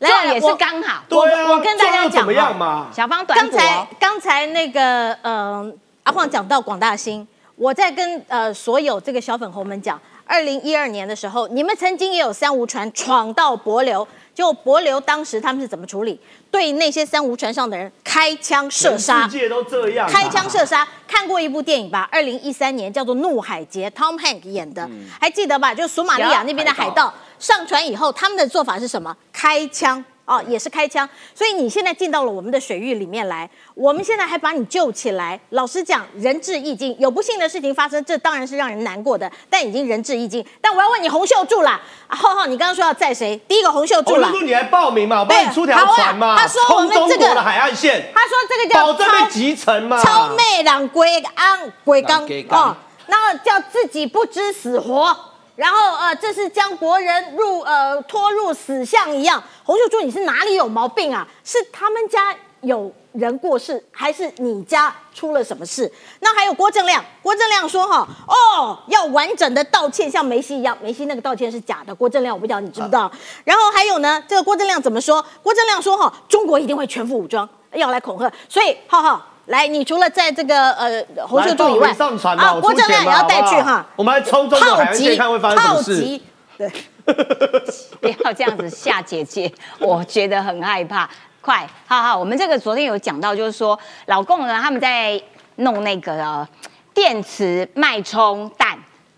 来撞也是刚好。对啊，我跟大家讲嘛？小方短刚才刚才那个呃阿晃讲到广大兴，我在跟呃所有这个小粉红们讲，二零一二年的时候，你们曾经也有三无船闯到帛琉，就帛琉当时他们是怎么处理？对那些三无船上的人开枪射杀全世。界都这样啊，开枪射杀，看过一部电影吧？二零一三年叫做《怒海劫》，Tom Hanks 演的，还记得吧？就索马利亚那边的海海盗上船以后，他们的做法是什么？开枪。哦，也是开枪，所以你现在进到了我们的水域里面来，我们现在还把你救起来。老实讲，仁至义尽。有不幸的事情发生，这当然是让人难过的，但已经仁至义尽。但我要问你，洪秀柱啦，啊浩浩，你刚刚说要载谁？第一个洪秀柱啦我就，说你来报名嘛，我帮你出条船嘛，他说我们冲这个中国的海岸线，他说这个叫保证超被集成嘛，超妹两龟安龟刚哦，然后叫自己不知死活，然后呃，这是将国人入呃拖入死巷一样。洪秀柱，你是哪里有毛病啊？是他们家有人过世，还是你家出了什么事？那还有郭正亮，郭正亮说哈，哦，要完整的道歉，像梅西一样，梅西那个道歉是假的。郭正亮，我不知道你知不知道？然后还有呢，这个郭正亮怎么说？郭正亮说哈，中国一定会全副武装，要来恐吓。所以浩浩，来，你除了在这个呃洪秀柱以外，上船嘛，我郭正亮也要带去哈。我们来冲中国海岸线看会发生什么事。对，不要这样子吓姐姐，我觉得很害怕。快，好好，我们这个昨天有讲到，就是说老共呢，他们在弄那个呃电池脉冲弹，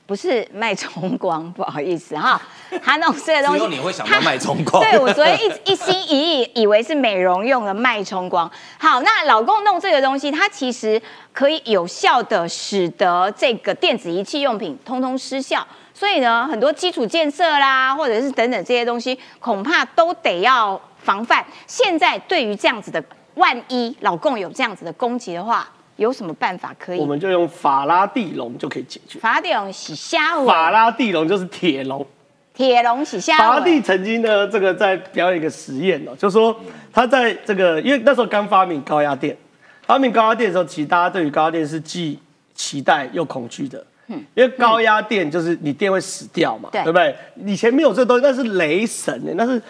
不是脉冲光，不好意思哈，他弄这个东西，你会想到脉冲光对我昨天一一心一意以为是美容用的脉冲光。好，那老公弄这个东西，它其实可以有效的使得这个电子仪器用品通通失效。所以呢，很多基础建设啦，或者是等等这些东西，恐怕都得要防范。现在对于这样子的，万一老公有这样子的攻击的话，有什么办法可以我？们就用法拉第笼就可以解决。法拉第龙洗虾尾，法拉第笼就是铁笼，铁笼洗法拉第，曾经呢，这个在表演一个实验哦，就说他在这个，因为那时候刚发明高压电，发明高压电的时候，其实大家对于高压电是既期待又恐惧的。嗯因为高压电就是你电会死掉嘛，对对不对？以前没有这东西，那是雷神的，那是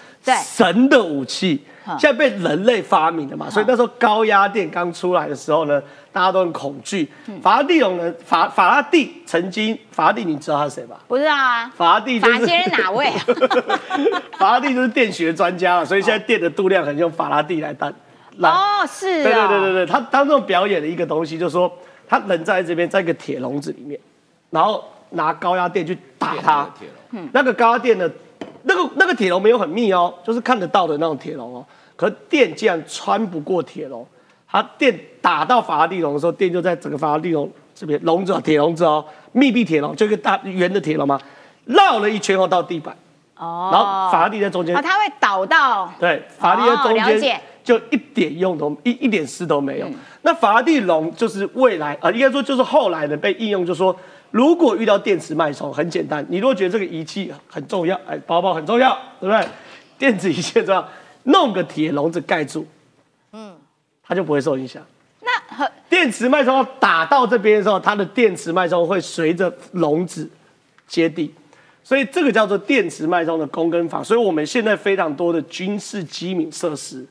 神的武器嗯，现在被人类发明的嘛，所以那时候高压电刚出来的时候呢，大家都很恐惧。法拉第笼呢，法法拉第曾经，法拉第你知道他是谁吧？不知道啊？法拉第就是法先生哪位啊 法拉第就是电学专家了，所以现在电的度量很用法拉第来当。哦，是对对哦对对对，他当这种表演的一个东西，就是说他人在这边，在一个铁笼子里面，然后拿高压电去打他。铁笼那个高压电呢，那个那个铁笼没有很密哦，就是看得到的那种铁笼哦。可电竟然穿不过铁笼，它电打到法拉第笼的时候，电就在整个法拉第笼这边笼子哦，铁笼子哦，密闭铁笼，就一个大圆的铁笼嘛，绕了一圈后到地板，哦。然后法拉第在中间哦，，它会倒到。对，法拉第在中间就一点用都一一点事都没有。那法拉第笼就是未来呃，应该说就是后来的被应用，就说如果遇到电池脉冲，很简单，你如果觉得这个仪器很重要，哎，包包很重要，对不对？电子仪器很重要，弄个铁笼子盖住，嗯，它就不会受影响。那和电池脉冲打到这边的时候，它的电池脉冲会随着笼子接地，所以这个叫做电池脉冲的供跟法。所以我们现在非常多的军事机敏设施，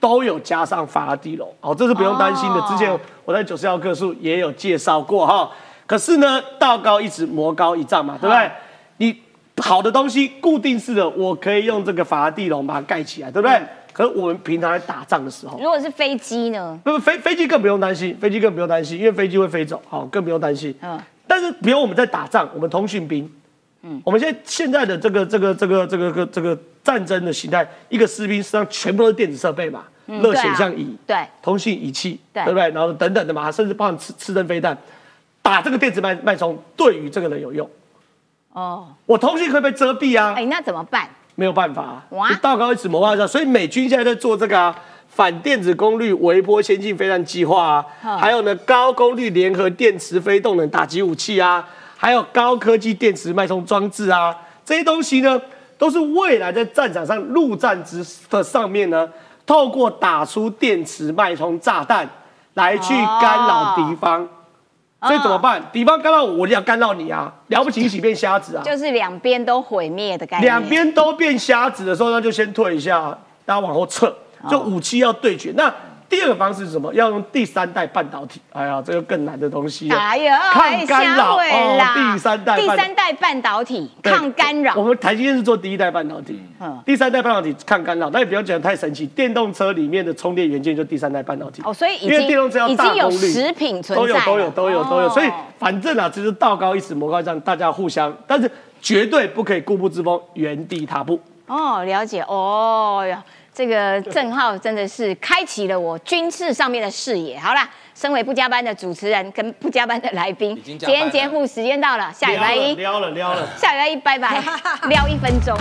都有加上法拉第笼，哦，这是不用担心的。之前我在九十号课数也有介绍过哈。可是呢，道高一尺，魔高一丈嘛，对不对？你好的东西固定式的，我可以用这个法拉第笼把它盖起来，对不对？可是我们平常在打仗的时候，如果是飞机呢？那么飞飞机更不用担心，飞机更不用担心，因为飞机会飞走，好，更不用担心。嗯。但是比如我们在打仗，我们通讯兵，嗯，我们现在现在的这个这个这个这个个这个战争的形态，一个士兵身上全部都是电子设备嘛，热显像仪，对，通讯仪器，对对不对？然后等等的嘛，甚至包含刺刺针飞弹。打这个电子脉脉冲对于这个人有用哦，我通讯会被遮蔽啊，哎，那怎么办？没有办法，哇，道高一尺魔高一丈，所以美军现在在做这个啊反电子功率微波先进飞弹计划啊，还有呢高功率联合电磁非动能打击武器啊，还有高科技电磁脉冲装置啊，这些东西呢，都是未来在战场上陆战之的上面呢，透过打出电磁脉冲炸弹来去干扰敌方。所以怎么办？敌方干扰我，我就要干扰你啊！了不起一起变瞎子啊！就是两边都毁灭的概念。两边都变瞎子的时候，那就先退一下，大家往后撤，就武器要对决。那。第二个方式是什么？要用第三代半导体。哎呀，这个更难的东西。哎呀，抗干扰哦，第三代。第三代半导体抗干扰。我们台积电是做第一代半导体。嗯。第三代半导体抗干扰，那也不要讲太神奇。电动车里面的充电元件就第三代半导体。哦，所以已经已经有食品存在。都有都有都有都有。所以反正啊，就是道高一尺，魔高一丈，大家互相，但是绝对不可以固步自封，原地踏步。哦，了解。哦呀。这个郑浩真的是开启了我军事上面的视野。好啦，身为不加班的主持人跟不加班的来宾，今天节目时间到了，下礼拜一撩了撩了，下礼拜一拜拜，撩一分钟。